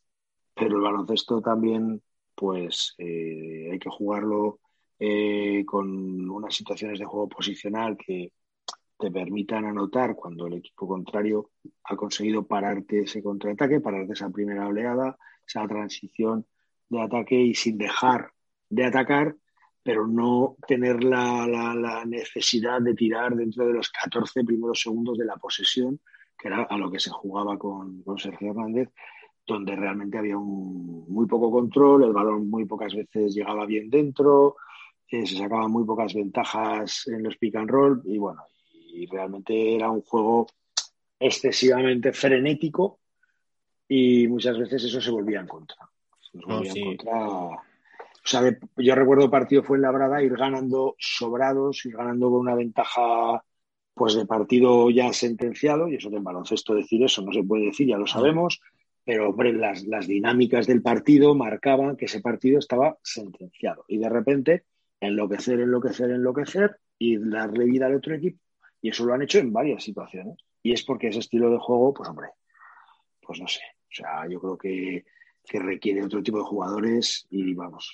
pero el baloncesto también, pues eh, hay que jugarlo eh, con unas situaciones de juego posicional que te permitan anotar cuando el equipo contrario ha conseguido pararte ese contraataque, pararte esa primera oleada, esa transición de ataque y sin dejar de atacar, pero no tener la, necesidad de tirar dentro de los 14 primeros segundos de la posesión, que era a lo que se jugaba con, Sergio Hernández, donde realmente había un, muy poco control, el balón muy pocas veces llegaba bien dentro, eh, se sacaban muy pocas ventajas en los pick and roll y bueno, y realmente era un juego excesivamente frenético y muchas veces eso se volvía en contra. O sea, yo recuerdo partido fue en Labrada ir ganando sobrados, ir ganando con una ventaja pues de partido ya sentenciado, y eso de baloncesto decir eso no se puede decir, ya lo sabemos, pero hombre, las, las dinámicas del partido marcaban que ese partido estaba sentenciado. Y de repente, enloquecer, enloquecer, enloquecer y darle vida al otro equipo. Y eso lo han hecho en varias situaciones. Y es porque ese estilo de juego, pues hombre, pues no sé. O sea, yo creo que que requiere otro tipo de jugadores y vamos.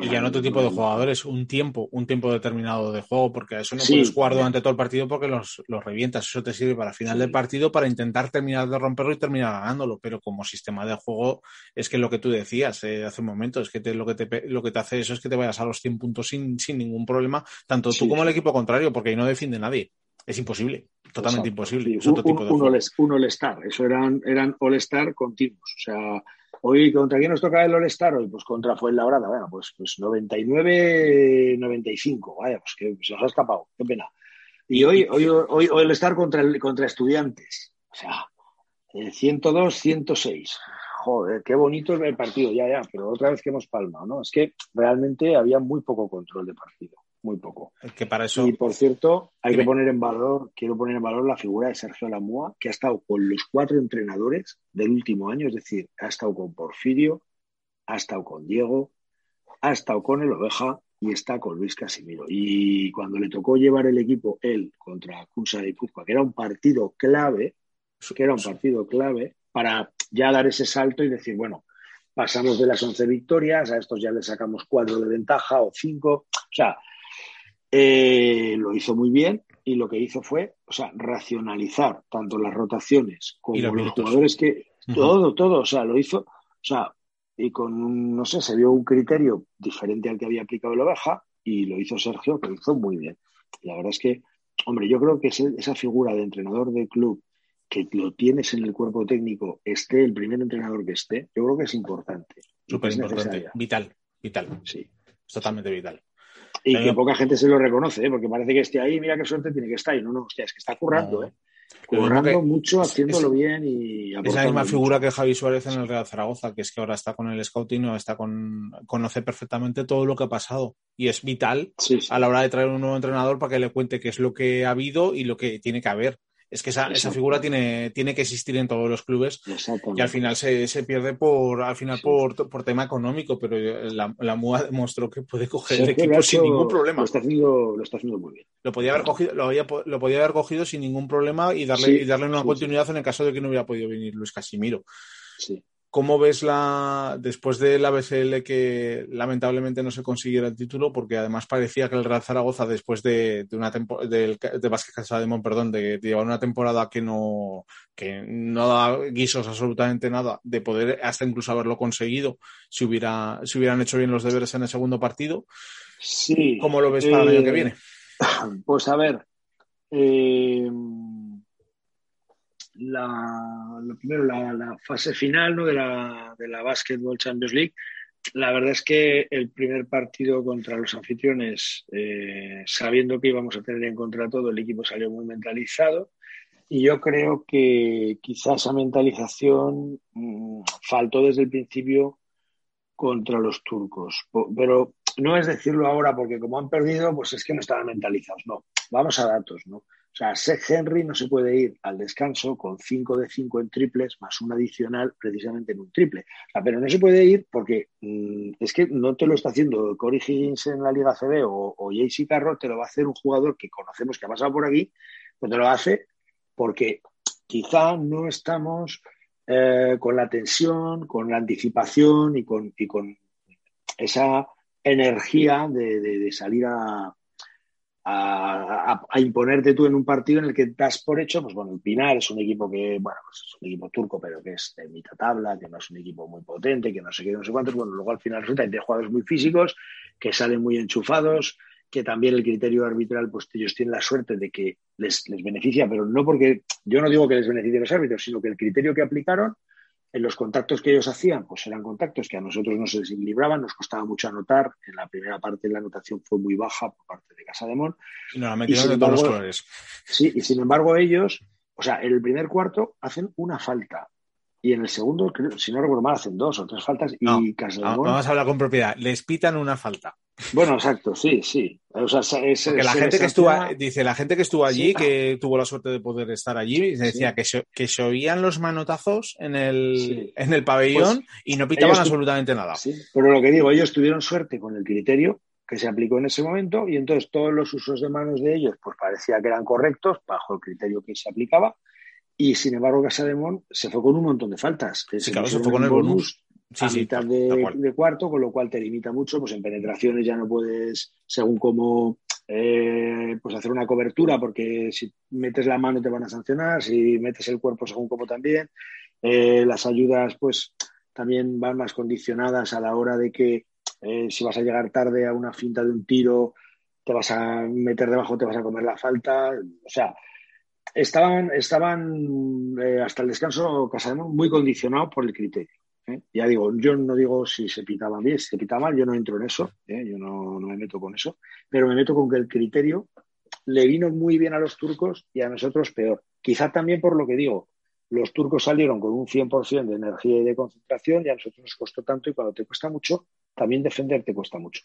y ya no otro tipo de jugadores, un tiempo, un tiempo determinado de juego, porque a eso no puedes jugar durante todo el partido porque los, los revientas. Eso te sirve para final del partido para intentar terminar de romperlo y terminar ganándolo. Pero como sistema de juego, es que lo que tú decías eh, hace un momento, es que lo, que te, lo que te hace eso es que te vayas a los 100 puntos sin, sin ningún problema, tanto tú como el equipo contrario, porque ahí no defiende nadie. Es imposible, totalmente imposible. un, un, all-star, eso eran, eran all-star continuos. O sea, Hoy, ¿contra quién nos toca el All-Star hoy? Pues contra Fuenlabrada. Bueno, pues, pues 99-95. Vaya, pues que se nos ha escapado. Qué pena. Y hoy, hoy, hoy, hoy el Star contra, contra Estudiantes. O sea, 102-106. Joder, qué bonito es el partido, ya, ya, pero otra vez que hemos palmado, ¿no? Es que realmente había muy poco control de partido muy poco. Que para eso... Y por cierto, hay que poner en valor, quiero poner en valor la figura de Sergio Lamua, que ha estado con los cuatro entrenadores del último año, es decir, ha estado con Porfirio, ha estado con Diego, ha estado con el Oveja y está con Luis Casimiro. Y cuando le tocó llevar el equipo él contra Cunsa de Cuzco, que era un partido clave, que era un partido clave para ya dar ese salto y decir, bueno, pasamos de las 11 victorias, a estos ya le sacamos cuatro de ventaja o cinco. O sea, eh, lo hizo muy bien y lo que hizo fue, o sea, racionalizar tanto las rotaciones como los, jugadores que todo, todo, o sea, lo hizo, o sea, y con un, no sé, se vio un criterio diferente al que había aplicado el Oveja y lo hizo Sergio, que lo hizo muy bien. la verdad es que, hombre, yo creo que esa figura de entrenador de club que lo tienes en el cuerpo técnico, esté el primer entrenador que esté, yo creo que es importante. Súper importante, vital, vital. Sí. Es totalmente vital. Y que poca gente se lo reconoce, ¿eh? porque parece que esté ahí, mira qué suerte tiene que estar. Y no, no, hostia, es que está currando, ¿eh? Currando mucho, haciéndolo bien y Es la misma figura que Javi Suárez en el Real Zaragoza, que es que ahora está con el scouting, está con, conoce perfectamente todo lo que ha pasado. Y es vital a la hora de traer un nuevo entrenador para que le cuente qué es lo que ha habido y lo que tiene que haber es que esa, esa, figura tiene, tiene que existir en todos los clubes y al final se, se, pierde por al final por, por, tema económico, pero la, la MUA demostró que puede coger el equipo sin ningún problema. Lo está, haciendo, lo está haciendo muy bien. Lo podía haber cogido, lo, había, lo podía haber cogido sin ningún problema y darle, y darle una continuidad en el caso de que no hubiera podido venir Luis Casimiro. Sí. ¿Cómo ves la después de la BCL que lamentablemente no se consiguiera el título? Porque además parecía que el Real Zaragoza, después de, de una temporada del de Vázquez perdón, de, llevar una temporada que no, que no da guisos absolutamente nada, de poder hasta incluso haberlo conseguido si hubiera, si hubieran hecho bien los deberes en el segundo partido. Sí. ¿Cómo lo ves para el año que eh, viene? Pues a ver. Eh la, lo primero, la, fase final ¿no? de, la, de la Basketball Champions League. La verdad es que el primer partido contra los anfitriones, eh, sabiendo que íbamos a tener en contra todo, el equipo salió muy mentalizado. Y yo creo que quizás esa mentalización mm, faltó desde el principio contra los turcos. Pero no es decirlo ahora porque como han perdido, pues es que no estaban mentalizados. No, vamos a datos, ¿no? O sea, Seth Henry no se puede ir al descanso con 5 de 5 en triples más un adicional precisamente en un triple. O sea, pero no se puede ir porque mm, es que no te lo está haciendo Corey Higgins en la Liga CB o, o JC Carroll, te lo va a hacer un jugador que conocemos que ha pasado por aquí, pues te lo hace porque quizá no estamos eh, con la tensión, con la anticipación y con, y con esa energía de salir a, a, imponerte tú en un partido en el que das por hecho, pues bueno, el Pinar es un equipo que, bueno, pues es un equipo turco, pero que es de mitad tabla, que no es un equipo muy potente, que no sé qué, no sé cuántos. Bueno, luego al final resulta que hay jugadores muy físicos, que salen muy enchufados, que también el criterio arbitral, pues ellos tienen la suerte de que les, les beneficia, pero no porque, yo no digo que les beneficie los árbitros, sino que el criterio que aplicaron en los contactos que ellos hacían, pues eran contactos que a nosotros no se desequilibraban, nos costaba mucho anotar. En la primera parte la anotación fue muy baja por parte de Casa de Mon. No, y de todos los colores. Sí, y sin embargo ellos, o sea, en el primer cuarto hacen una falta. Y en el segundo, si no recuerdo mal, hacen dos o tres faltas y Casa de Mon... Vamos a hablar con propiedad. Les pitan una falta. Bueno, exacto, sí, sí. O sea, la gente que estuvo, dice, la gente que estuvo allí, que tuvo la suerte de poder estar allí, decía que, se, que se oían los manotazos en el, en el pabellón pues y no pitaban absolutamente nada. Sí, pero lo que digo, ellos tuvieron suerte con el criterio que se aplicó en ese momento y entonces todos los usos de manos de ellos pues parecía que eran correctos bajo el criterio que se aplicaba y sin embargo Casademón se fue con un montón de faltas. Sí, claro, se fue con el bonus a mitad de, cuarto, con lo cual te limita mucho, pues en penetraciones ya no puedes, según cómo, eh, pues hacer una cobertura, porque si metes la mano te van a sancionar, si metes el cuerpo según cómo también. Eh, las ayudas, pues también van más condicionadas a la hora de que eh, si vas a llegar tarde a una finta de un tiro, te vas a meter debajo, te vas a comer la falta. O sea, estaban, estaban hasta el descanso Casademos muy condicionados por el criterio. ¿Eh? Ya digo, yo no digo si se pitaba bien, si se pitaba mal, yo no entro en eso, ¿eh? yo no, me meto con eso, pero me meto con que el criterio le vino muy bien a los turcos y a nosotros peor. Quizá también por lo que digo, los turcos salieron con un 100% de energía y de concentración y a nosotros nos costó tanto y cuando te cuesta mucho, también defender te cuesta mucho.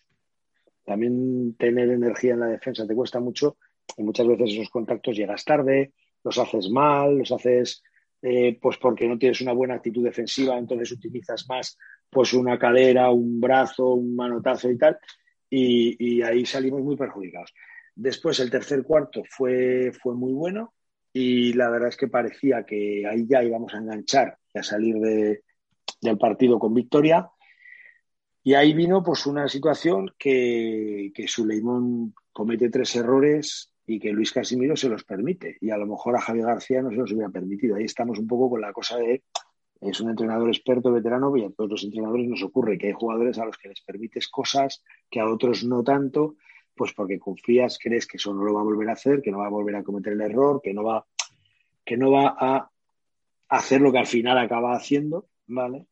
También tener energía en la defensa te cuesta mucho y muchas veces esos contactos llegas tarde, los haces mal, los haces eh, pues porque no tienes una buena actitud defensiva, entonces utilizas más pues una cadera, un brazo, un manotazo y tal, y, ahí salimos muy perjudicados. Después el tercer cuarto fue, fue muy bueno y la verdad es que parecía que ahí ya íbamos a enganchar y a salir del partido con victoria. Y ahí vino pues una situación que, que Suleimón comete tres errores y que Luis Casimiro se los permite. Y a lo mejor a Javier García no se los hubiera permitido. Ahí estamos un poco con la cosa de es un entrenador experto, veterano, y a todos los entrenadores nos ocurre que hay jugadores a los que les permites cosas que a otros no tanto, pues porque confías, crees que eso no lo va a volver a hacer, que no va a volver a cometer el error, que no va, que no va a hacer lo que al final acaba haciendo, ¿vale?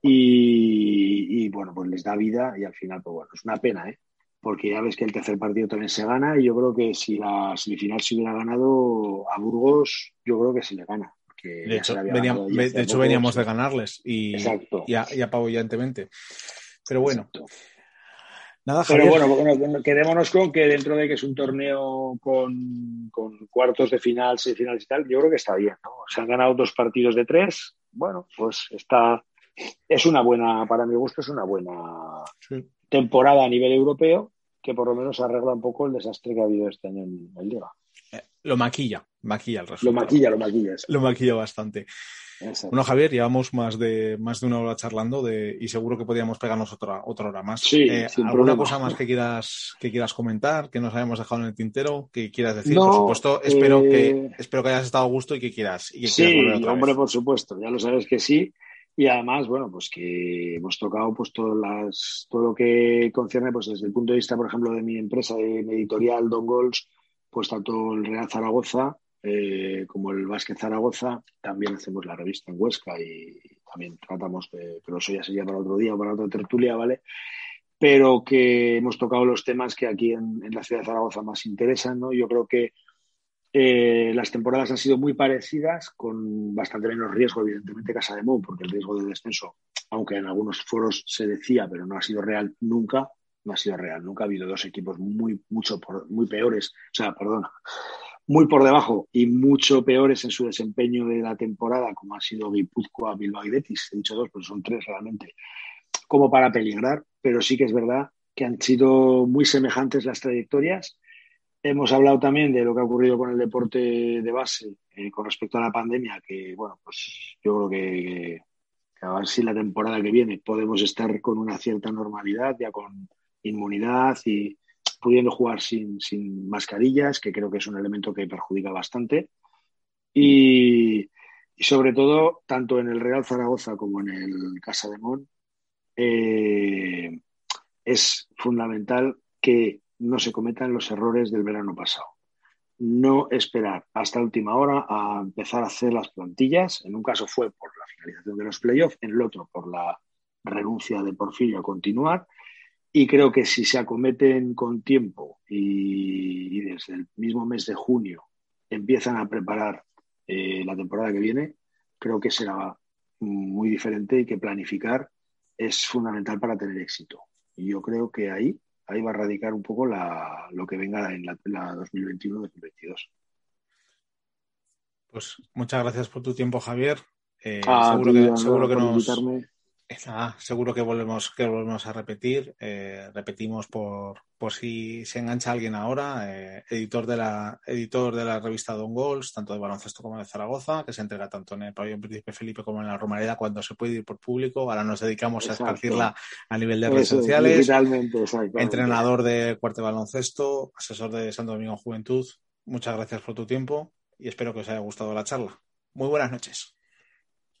Y, y bueno, pues les da vida y al final, pues bueno, es una pena, ¿eh? Porque ya ves que el tercer partido también se gana y yo creo que si la semifinal se hubiera ganado a Burgos, yo creo que se le gana. De hecho, de hecho veníamos de ganarles y, y, apabullantemente. Pero bueno. Nada, Pero bueno, quedémonos con que dentro de que es un torneo con, cuartos de final, semifinales y tal, yo creo que está bien. Se han ganado dos partidos de tres. Bueno, pues está. Es una buena, para mi gusto, es una buena temporada a nivel europeo que por lo menos arregla un poco el desastre que ha habido este año en el Liga. Eh, lo maquilla, maquilla el resultado. Lo maquilla, lo maquilla. Lo maquilla bastante. Bueno, Javier, llevamos más de más de una hora charlando de, y seguro que podríamos pegarnos otra, otra hora más. Sí, eh, ¿Alguna cosa más que quieras, que quieras comentar, que nos hayamos dejado en el tintero, que quieras decir? por supuesto, espero, que, eh, espero que hayas estado a gusto y que quieras. Y sí, hombre, por supuesto, ya lo sabes que sí. Y además, bueno, pues que hemos tocado pues todas las, todo lo que concierne, pues desde el punto de vista, por ejemplo, de mi empresa, de mi editorial Don Gols, pues tanto el Real Zaragoza eh, como el Vázquez Zaragoza, también hacemos la revista en Huesca y también tratamos de, pero eso ya sería para otro día o para otra tertulia, ¿vale? Pero que hemos tocado los temas que aquí en, en la ciudad de Zaragoza más interesan, ¿no? Yo creo que eh, las temporadas han sido muy parecidas, con bastante menos riesgo, evidentemente, Casa de Mon, porque el riesgo de descenso, aunque en algunos foros se decía, pero no ha sido real nunca, no ha sido real. Nunca ha habido dos equipos muy, mucho muy peores, o sea, perdona, muy por debajo y mucho peores en su desempeño de la temporada, como ha sido Guipúzcoa, Bilbao y Betis. He dicho dos, pero son tres realmente, como para peligrar, pero sí que es verdad que han sido muy semejantes las trayectorias Hemos hablado también de lo que ha ocurrido con el deporte de base eh, con respecto a la pandemia, que bueno, pues yo creo que, a ver si la temporada que viene podemos estar con una cierta normalidad, ya con inmunidad y pudiendo jugar sin, sin mascarillas, que creo que es un elemento que perjudica bastante. Y, sobre todo, tanto en el Real Zaragoza como en el Casa de Mon, eh, es fundamental que no se cometan los errores del verano pasado. No esperar hasta última hora a empezar a hacer las plantillas. En un caso fue por la finalización de los playoffs, en el otro por la renuncia de Porfirio a continuar. Y creo que si se acometen con tiempo y, desde el mismo mes de junio empiezan a preparar eh, la temporada que viene, creo que será muy diferente y que planificar es fundamental para tener éxito. Y yo creo que ahí, ahí va a radicar un poco la, lo que venga en la, la 2021-2022. Pues muchas gracias por tu tiempo, Javier. Eh, ah, seguro, que, seguro que nos, seguro que volvemos, que volvemos a repetir. Eh, repetimos por, por si se engancha alguien ahora, eh, editor, de la, editor de la revista Don Goals, tanto de baloncesto como de Zaragoza, que se entrega tanto en el pabellón Príncipe Felipe como en la Romareda cuando se puede ir por público. Ahora nos dedicamos a esparcirla a nivel de redes sociales. Entrenador de cuarto baloncesto, asesor de Santo Domingo Juventud. Muchas gracias por tu tiempo y espero que os haya gustado la charla. Muy buenas noches.